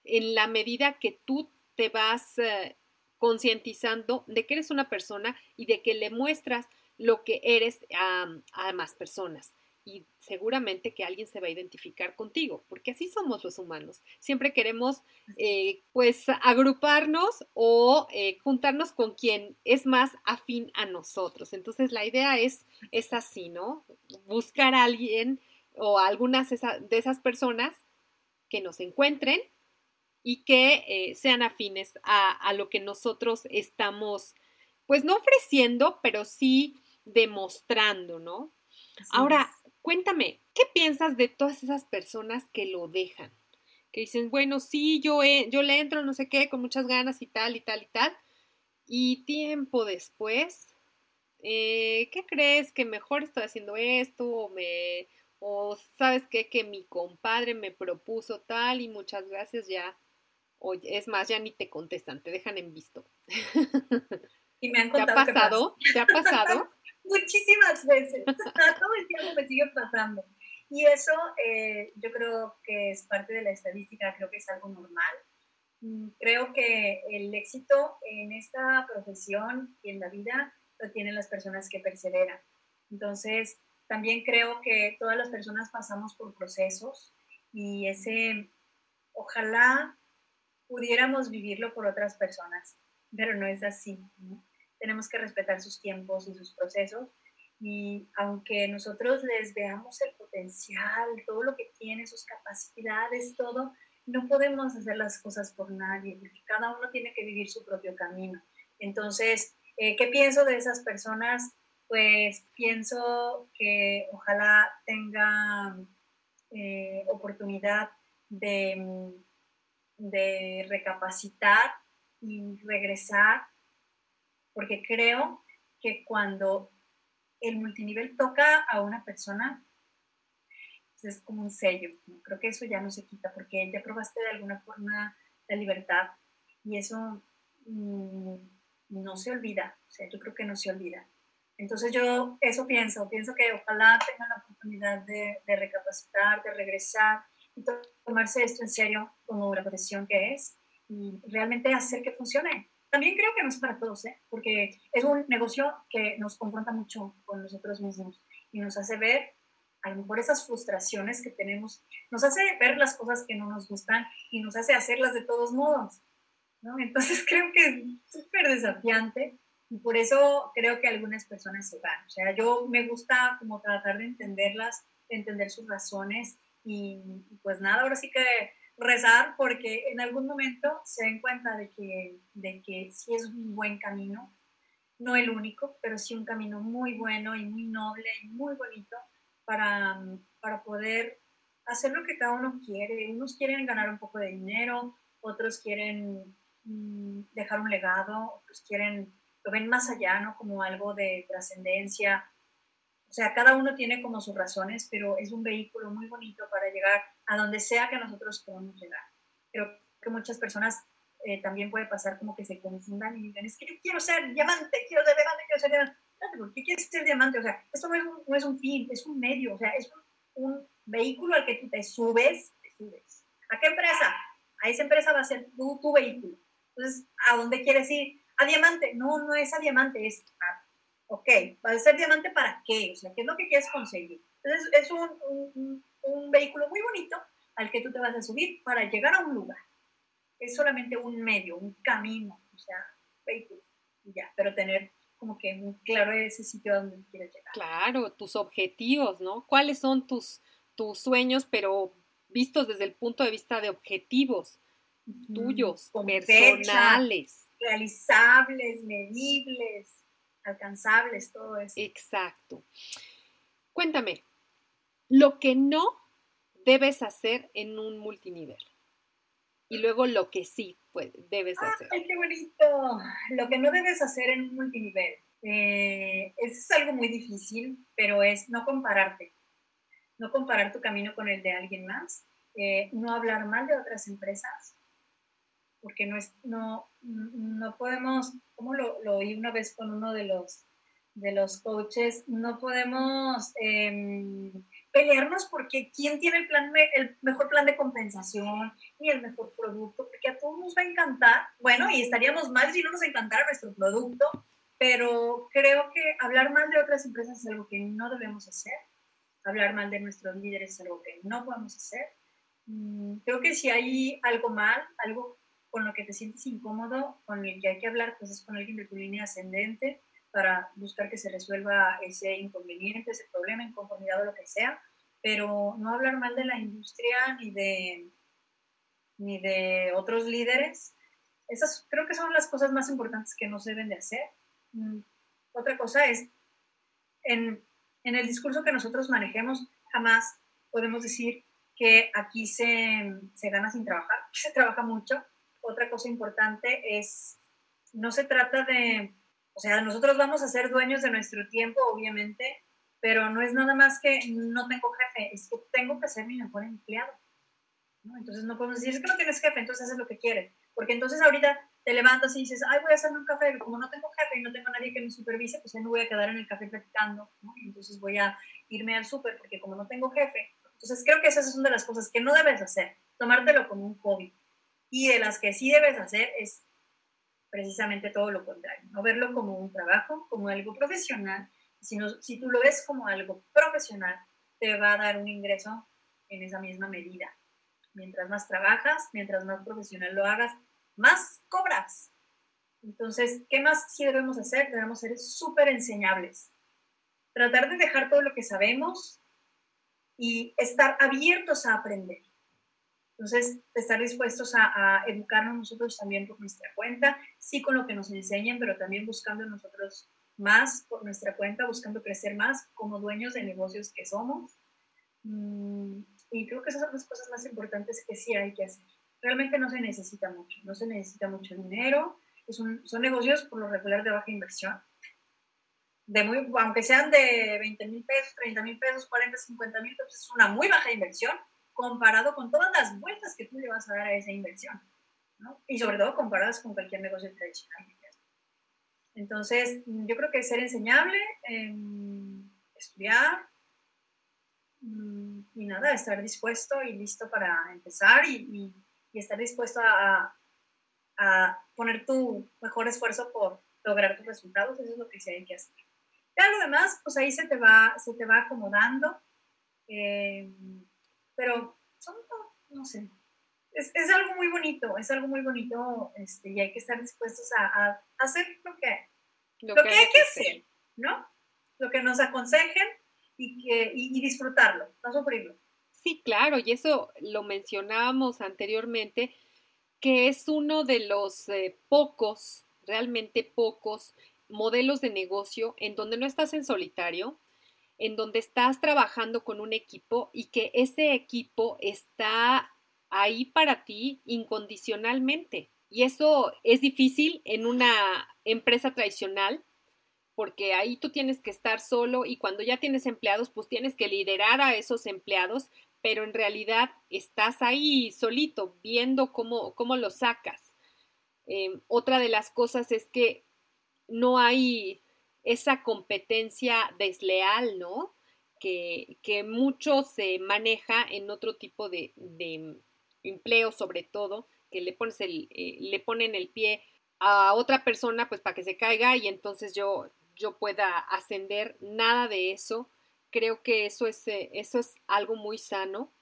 S1: en la medida que tú te vas concientizando de que eres una persona y de que le muestras lo que eres a más personas y seguramente que alguien se va a identificar contigo, porque así somos los humanos. Siempre queremos, eh, pues, agruparnos o eh, juntarnos con quien es más afín a nosotros. Entonces, la idea es, es así, ¿no? Buscar a alguien o algunas de esas personas que nos encuentren y que eh, sean afines a, a lo que nosotros estamos, pues, no ofreciendo, pero sí demostrando, ¿no? Ahora, Cuéntame, ¿qué piensas de todas esas personas que lo dejan? Que dicen, bueno, sí, yo, yo le entro, no sé qué, con muchas ganas y tal y tal y tal. Y tiempo después, eh, ¿qué crees? Que mejor estoy haciendo esto o me... O sabes qué, que mi compadre me propuso tal y muchas gracias ya. O es más, ya ni te contestan, te dejan en visto.
S2: Y me han
S1: contado ¿Te ha pasado? ¿Te ha pasado?
S2: Muchísimas veces. (laughs) Todo el tiempo me sigue pasando. Y eso eh, yo creo que es parte de la estadística, creo que es algo normal. Mm, creo que el éxito en esta profesión y en la vida lo tienen las personas que perseveran. Entonces, también creo que todas las personas pasamos por procesos y ese, ojalá pudiéramos vivirlo por otras personas, pero no es así. Tenemos que respetar sus tiempos y sus procesos. Y aunque nosotros les veamos el potencial, todo lo que tiene, sus capacidades, todo, no podemos hacer las cosas por nadie, cada uno tiene que vivir su propio camino. Entonces, eh, ¿qué pienso de esas personas? Pues pienso que ojalá tengan eh, oportunidad de, de recapacitar y regresar porque creo que cuando el multinivel toca a una persona, pues, es como un sello. Creo que eso ya no se quita porque ya probaste de alguna forma la libertad y eso mm, no se olvida, o sea, yo creo que no se olvida. Entonces yo eso pienso, pienso que ojalá tengan la oportunidad de, de recapacitar, de regresar y tomarse esto en serio como la profesión que es y realmente hacer que funcione. También creo que no es para todos, ¿eh? porque es un negocio que nos confronta mucho con nosotros mismos y nos hace ver a lo mejor esas frustraciones que tenemos, nos hace ver las cosas que no nos gustan y nos hace hacerlas de todos modos. ¿no? Entonces (laughs) creo que es súper desafiante y por eso creo que algunas personas se van. O sea, yo me gusta como tratar de entenderlas, de entender sus razones y pues nada, ahora sí que rezar porque en algún momento se den cuenta de que, de que sí es un buen camino, no el único, pero sí un camino muy bueno y muy noble y muy bonito para, para poder hacer lo que cada uno quiere. Unos quieren ganar un poco de dinero, otros quieren mm, dejar un legado, otros quieren, lo ven más allá, ¿no? Como algo de trascendencia. O sea, cada uno tiene como sus razones, pero es un vehículo muy bonito para llegar a donde sea que nosotros podamos llegar. Creo que muchas personas eh, también puede pasar como que se confundan y digan, es que yo quiero ser diamante, quiero ser diamante, quiero ser diamante. ¿Por qué quieres ser diamante? O sea, esto no es un, no es un fin, es un medio, o sea, es un, un, vehículo al que tú te subes, te subes. ¿A qué empresa? A esa empresa va a ser tu, tu vehículo. Entonces, ¿a dónde quieres ir? A diamante. No, no es a diamante, es a, ok, ¿va a ser diamante para qué? O sea, ¿qué es lo que quieres conseguir? Entonces, es un, un, un vehículo muy bonito al que tú te vas a subir para llegar a un lugar es solamente un medio, un camino, o sea, vehículo, y ya, pero tener como que muy claro ese sitio donde quieres llegar.
S1: Claro, tus objetivos, ¿no? ¿Cuáles son tus, tus sueños, pero vistos desde el punto de vista de objetivos tuyos, personales?
S2: realizables, medibles, alcanzables, todo eso.
S1: Exacto. Cuéntame, lo que no debes hacer en un multinivel y luego lo que sí pues, debes hacer.
S2: ¡Ay, qué bonito! Lo que no debes hacer en un multinivel. Eh, es algo muy difícil, pero es no compararte. No comparar tu camino con el de alguien más. Eh, no hablar mal de otras empresas, porque no, es, no, no podemos, como lo, lo oí una vez con uno de los, de los coaches, no podemos eh, pelearnos porque quién tiene el, plan, el mejor plan de compensación y el mejor producto, porque a todos nos va a encantar, bueno, y estaríamos mal si no nos encantara nuestro producto, pero creo que hablar mal de otras empresas es algo que no debemos hacer, hablar mal de nuestros líderes es algo que no podemos hacer. Mm, creo que si hay algo mal, algo con lo que te sientes incómodo, con el que hay que hablar, pues es con alguien de tu línea ascendente, para buscar que se resuelva ese inconveniente, ese problema, inconformidad o lo que sea, pero no hablar mal de la industria ni de, ni de otros líderes. Esas creo que son las cosas más importantes que no se deben de hacer. Mm, otra cosa es, en, en el discurso que nosotros manejemos, jamás podemos decir que aquí se, se gana sin trabajar, (laughs) se trabaja mucho. Otra cosa importante es, no se trata de o sea, nosotros vamos a ser dueños de nuestro tiempo, obviamente, pero no es nada más que no tengo jefe, es que tengo que ser mi mejor empleado. ¿no? Entonces no podemos decir, es que no tienes jefe, entonces haces lo que quieres. Porque entonces ahorita te levantas y dices, ay, voy a hacerme un café, como no tengo jefe y no tengo nadie que me supervise, pues ya no voy a quedar en el café platicando, ¿no? entonces voy a irme al súper, porque como no tengo jefe. Entonces creo que esas son de las cosas que no debes hacer, tomártelo como un hobby. Y de las que sí debes hacer es precisamente todo lo contrario, no verlo como un trabajo, como algo profesional, sino si tú lo ves como algo profesional, te va a dar un ingreso en esa misma medida. Mientras más trabajas, mientras más profesional lo hagas, más cobras. Entonces, ¿qué más sí debemos hacer? Debemos ser súper enseñables. Tratar de dejar todo lo que sabemos y estar abiertos a aprender. Entonces, estar dispuestos a, educarnos nosotros también por nuestra cuenta, sí con lo que nos enseñan, pero también buscando nosotros más por nuestra cuenta, buscando crecer más como dueños de negocios que somos. Mm, y creo que esas son las cosas más importantes que sí hay que hacer. Realmente no se necesita mucho, no se necesita mucho dinero, es son negocios por lo regular de baja inversión. De muy, aunque sean de 20 mil pesos, 30 mil pesos, 40, 50 mil pesos, es una muy baja inversión comparado con todas las vueltas que tú le vas a dar a esa inversión, ¿no? Y sobre todo comparadas con cualquier negocio tradicional. Entonces, yo creo que ser enseñable, em, estudiar mm, y nada, estar dispuesto y listo para empezar y, estar dispuesto a, a, poner tu mejor esfuerzo por lograr tus resultados, eso es lo que sí hay que hacer. Ya lo demás, pues ahí se te va, se te va acomodando, em, pero son, no sé, es, es, algo muy bonito, es algo muy bonito este, y hay que estar dispuestos a, a hacer lo que, lo, que, hay que hacer, ¿no? Lo que nos aconsejen y, que, y, disfrutarlo, no sufrirlo.
S1: Sí, claro, y eso lo mencionábamos anteriormente, que es uno de los eh, pocos, realmente pocos modelos de negocio en donde no estás en solitario, en donde estás trabajando con un equipo y que ese equipo está ahí para ti incondicionalmente. Y eso es difícil en una empresa tradicional porque ahí tú tienes que estar solo y cuando ya tienes empleados, pues tienes que liderar a esos empleados, pero en realidad estás ahí solito viendo cómo, cómo lo sacas. Em, otra de las cosas es que no hay esa competencia desleal, ¿no? Que, que mucho se maneja en otro tipo de, empleo sobre todo, que le, pones el, eh, le ponen el pie a otra persona pues para que se caiga y entonces yo, yo pueda ascender, nada de eso. Creo que eso es, eh, eso es algo muy sano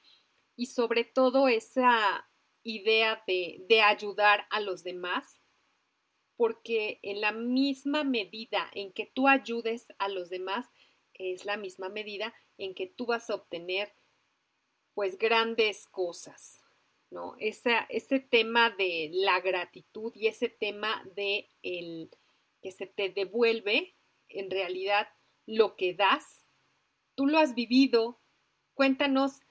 S1: y sobre todo esa idea de, de ayudar a los demás, porque en la misma medida en que tú ayudes a los demás, es la misma medida en que tú vas a obtener pues grandes cosas. ¿no? ese tema de la gratitud y ese tema de el que se te devuelve en realidad lo que das. Tú lo has vivido. Cuéntanos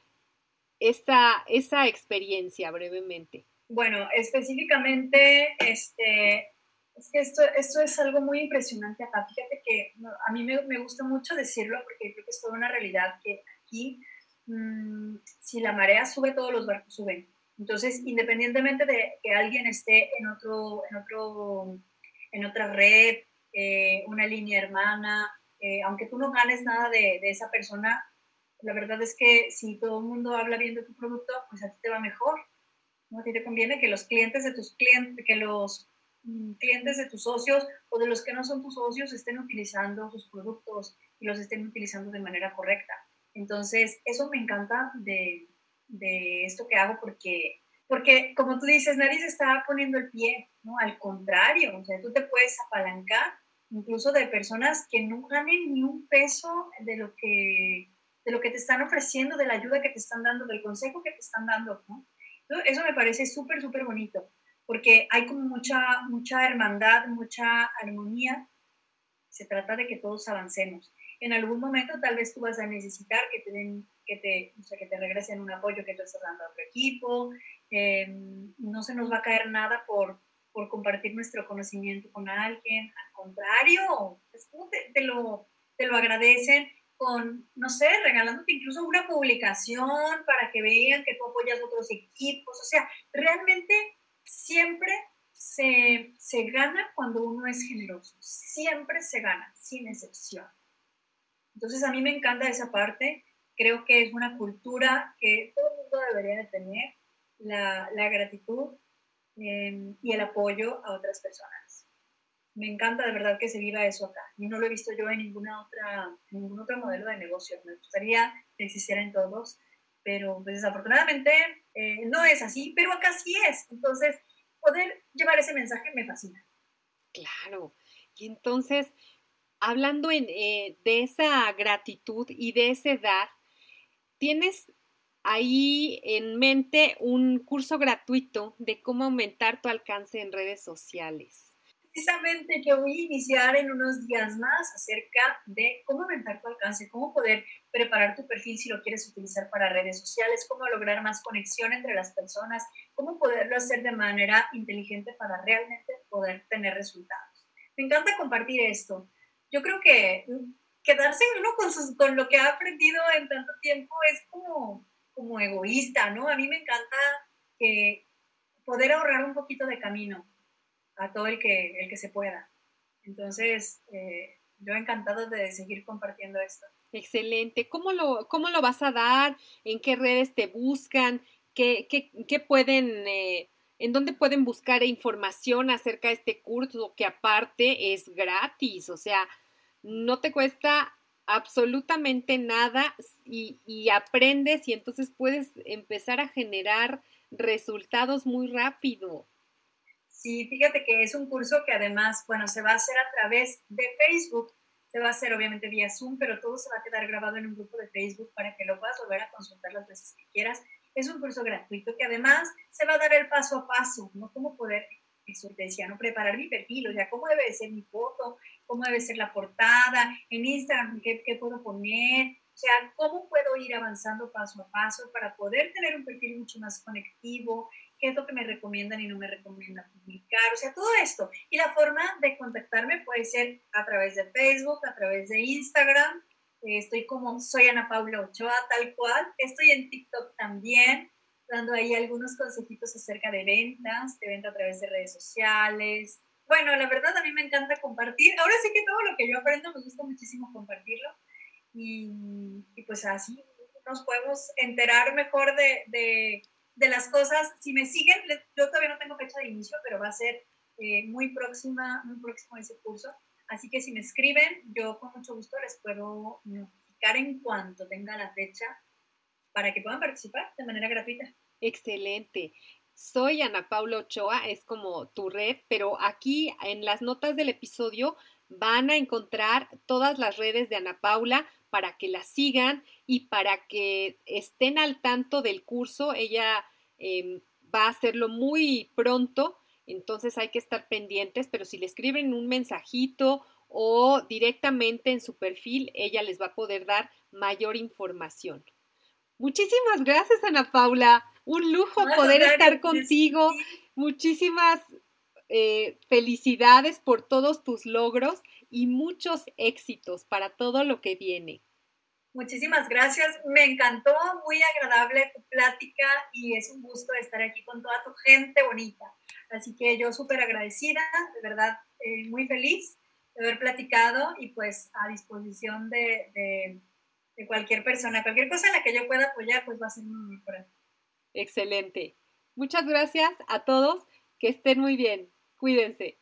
S1: esa, esa experiencia brevemente.
S2: Bueno, específicamente, este, es que esto, esto es algo muy impresionante acá. Fíjate que a mí me, me, gusta mucho decirlo porque creo que es toda una realidad que aquí, mm, si la marea sube, todos los barcos suben. Entonces, independientemente de que alguien esté en, otro, en, otro, en otra red, eh, una línea hermana, eh, aunque tú no ganes nada de, de, esa persona, la verdad es que si todo el mundo habla bien de tu producto, pues a ti te va mejor. ¿no? A ti te conviene que los clientes de tus clientes, que los clientes de tus socios o de los que no son tus socios estén utilizando tus productos y los estén utilizando de manera correcta. Entonces, eso me encanta de, de esto que hago porque, porque como tú dices, nadie se está poniendo el pie, ¿no? Al contrario, o sea, tú te puedes apalancar incluso de personas que no ganen ni un peso de lo que, de lo que te están ofreciendo, de la ayuda que te están dando, del consejo que te están dando, ¿no? Eso me parece súper, súper bonito, porque hay como mucha, mucha hermandad, mucha armonía. Se trata de que todos avancemos. En algún momento tal vez tú vas a necesitar que te den que te, o sea, que te regresen un apoyo que tú estás dando a otro equipo. Em, no se nos va a caer nada por, por compartir nuestro conocimiento con alguien. Al contrario, es como te, te, lo, te lo agradecen con, no sé, regalándote incluso una publicación para que vean que tú apoyas a otros equipos. O sea, realmente siempre se, se gana cuando uno es generoso. Siempre se gana, sin excepción. Entonces a mí me encanta esa parte creo que es una cultura que todo el mundo debería de tener, la, la gratitud em, y el apoyo a otras personas. Me encanta de verdad que se viva eso acá. Y no lo he visto yo en ninguna otra, ningún otro modelo de negocio. Me gustaría que existiera en todos, pero pues, desafortunadamente eh, no es así, pero acá sí es. Entonces, poder llevar ese mensaje me fascina.
S1: Claro. Y entonces, hablando en, eh, de esa gratitud y de ese dar, tienes ahí en mente un curso gratuito de cómo aumentar tu alcance en redes sociales.
S2: Precisamente que voy a iniciar en unos días más acerca de cómo aumentar tu alcance, cómo poder preparar tu perfil si lo quieres utilizar para redes sociales, cómo lograr más conexión entre las personas, cómo poderlo hacer de manera inteligente para realmente poder tener resultados. Me encanta compartir esto. Yo creo que quedarse uno con, con lo que ha aprendido en tanto tiempo es como, como egoísta, ¿no? A mí me encanta que poder ahorrar un poquito de camino a todo el que, el que se pueda. Entonces, eh, yo encantado de seguir compartiendo esto.
S1: Excelente. ¿Cómo lo, cómo lo vas a dar? ¿En qué redes te buscan? ¿Qué, qué, qué pueden, eh, en dónde pueden buscar información acerca de este curso que aparte es gratis? O sea, no te cuesta absolutamente nada y, y aprendes y entonces puedes empezar a generar resultados muy rápido.
S2: Sí, fíjate que es un curso que además, bueno, se va a hacer a través de Facebook se va a hacer obviamente vía Zoom, pero todo se va a quedar grabado en un grupo de Facebook para que lo puedas volver a consultar las veces que quieras. Es un curso gratuito que además se va a dar el paso a paso, ¿no? Cómo poder, eso te decía, ¿no? Preparar mi perfil, o sea, cómo debe ser mi foto, cómo debe ser la portada, en Instagram, qué, qué puedo poner, o sea, cómo puedo ir avanzando paso a paso para poder tener un perfil mucho más conectivo, qué es lo que me recomiendan y no me recomiendan publicar, o sea, todo esto. Y la forma de contactarme puede ser a través de Facebook, a través de Instagram. Eh, estoy como soy Ana Paula Ochoa, tal cual. Estoy en TikTok también, dando ahí algunos consejitos acerca de ventas, de venta a través de redes sociales. Bueno, la verdad a mí me encanta compartir. Ahora sí que todo lo que yo aprendo me gusta muchísimo compartirlo. Y, pues así nos podemos enterar mejor de de las cosas, si me siguen, yo todavía no tengo fecha de inicio, pero va a ser eh, muy próxima, muy próximo ese curso. Así que si me escriben, yo con mucho gusto les puedo notificar en cuanto tenga la fecha para que puedan participar de manera gratuita.
S1: Excelente. Soy Ana Paula Ochoa, es como tu red, pero aquí en las notas del episodio van a encontrar todas las redes de Ana Paula para que la sigan y para que estén al tanto del curso. Ella Em, va a hacerlo muy pronto, entonces hay que estar pendientes, pero si le escriben un mensajito o directamente en su perfil, ella les va a poder dar mayor información. Muchísimas gracias, Ana Paula. Un lujo poder estar contigo. Muchísimas eh, felicidades por todos tus logros y muchos éxitos para todo lo que viene.
S2: Muchísimas gracias. Me encantó, muy agradable tu plática y es un gusto estar aquí con toda tu gente bonita. Así que yo súper agradecida, de verdad, eh, muy feliz de haber platicado y pues a disposición de, de, de, cualquier persona, cualquier cosa en la que yo pueda apoyar, pues va a ser muy importante.
S1: Excelente. Muchas gracias a todos. Que estén muy bien. Cuídense.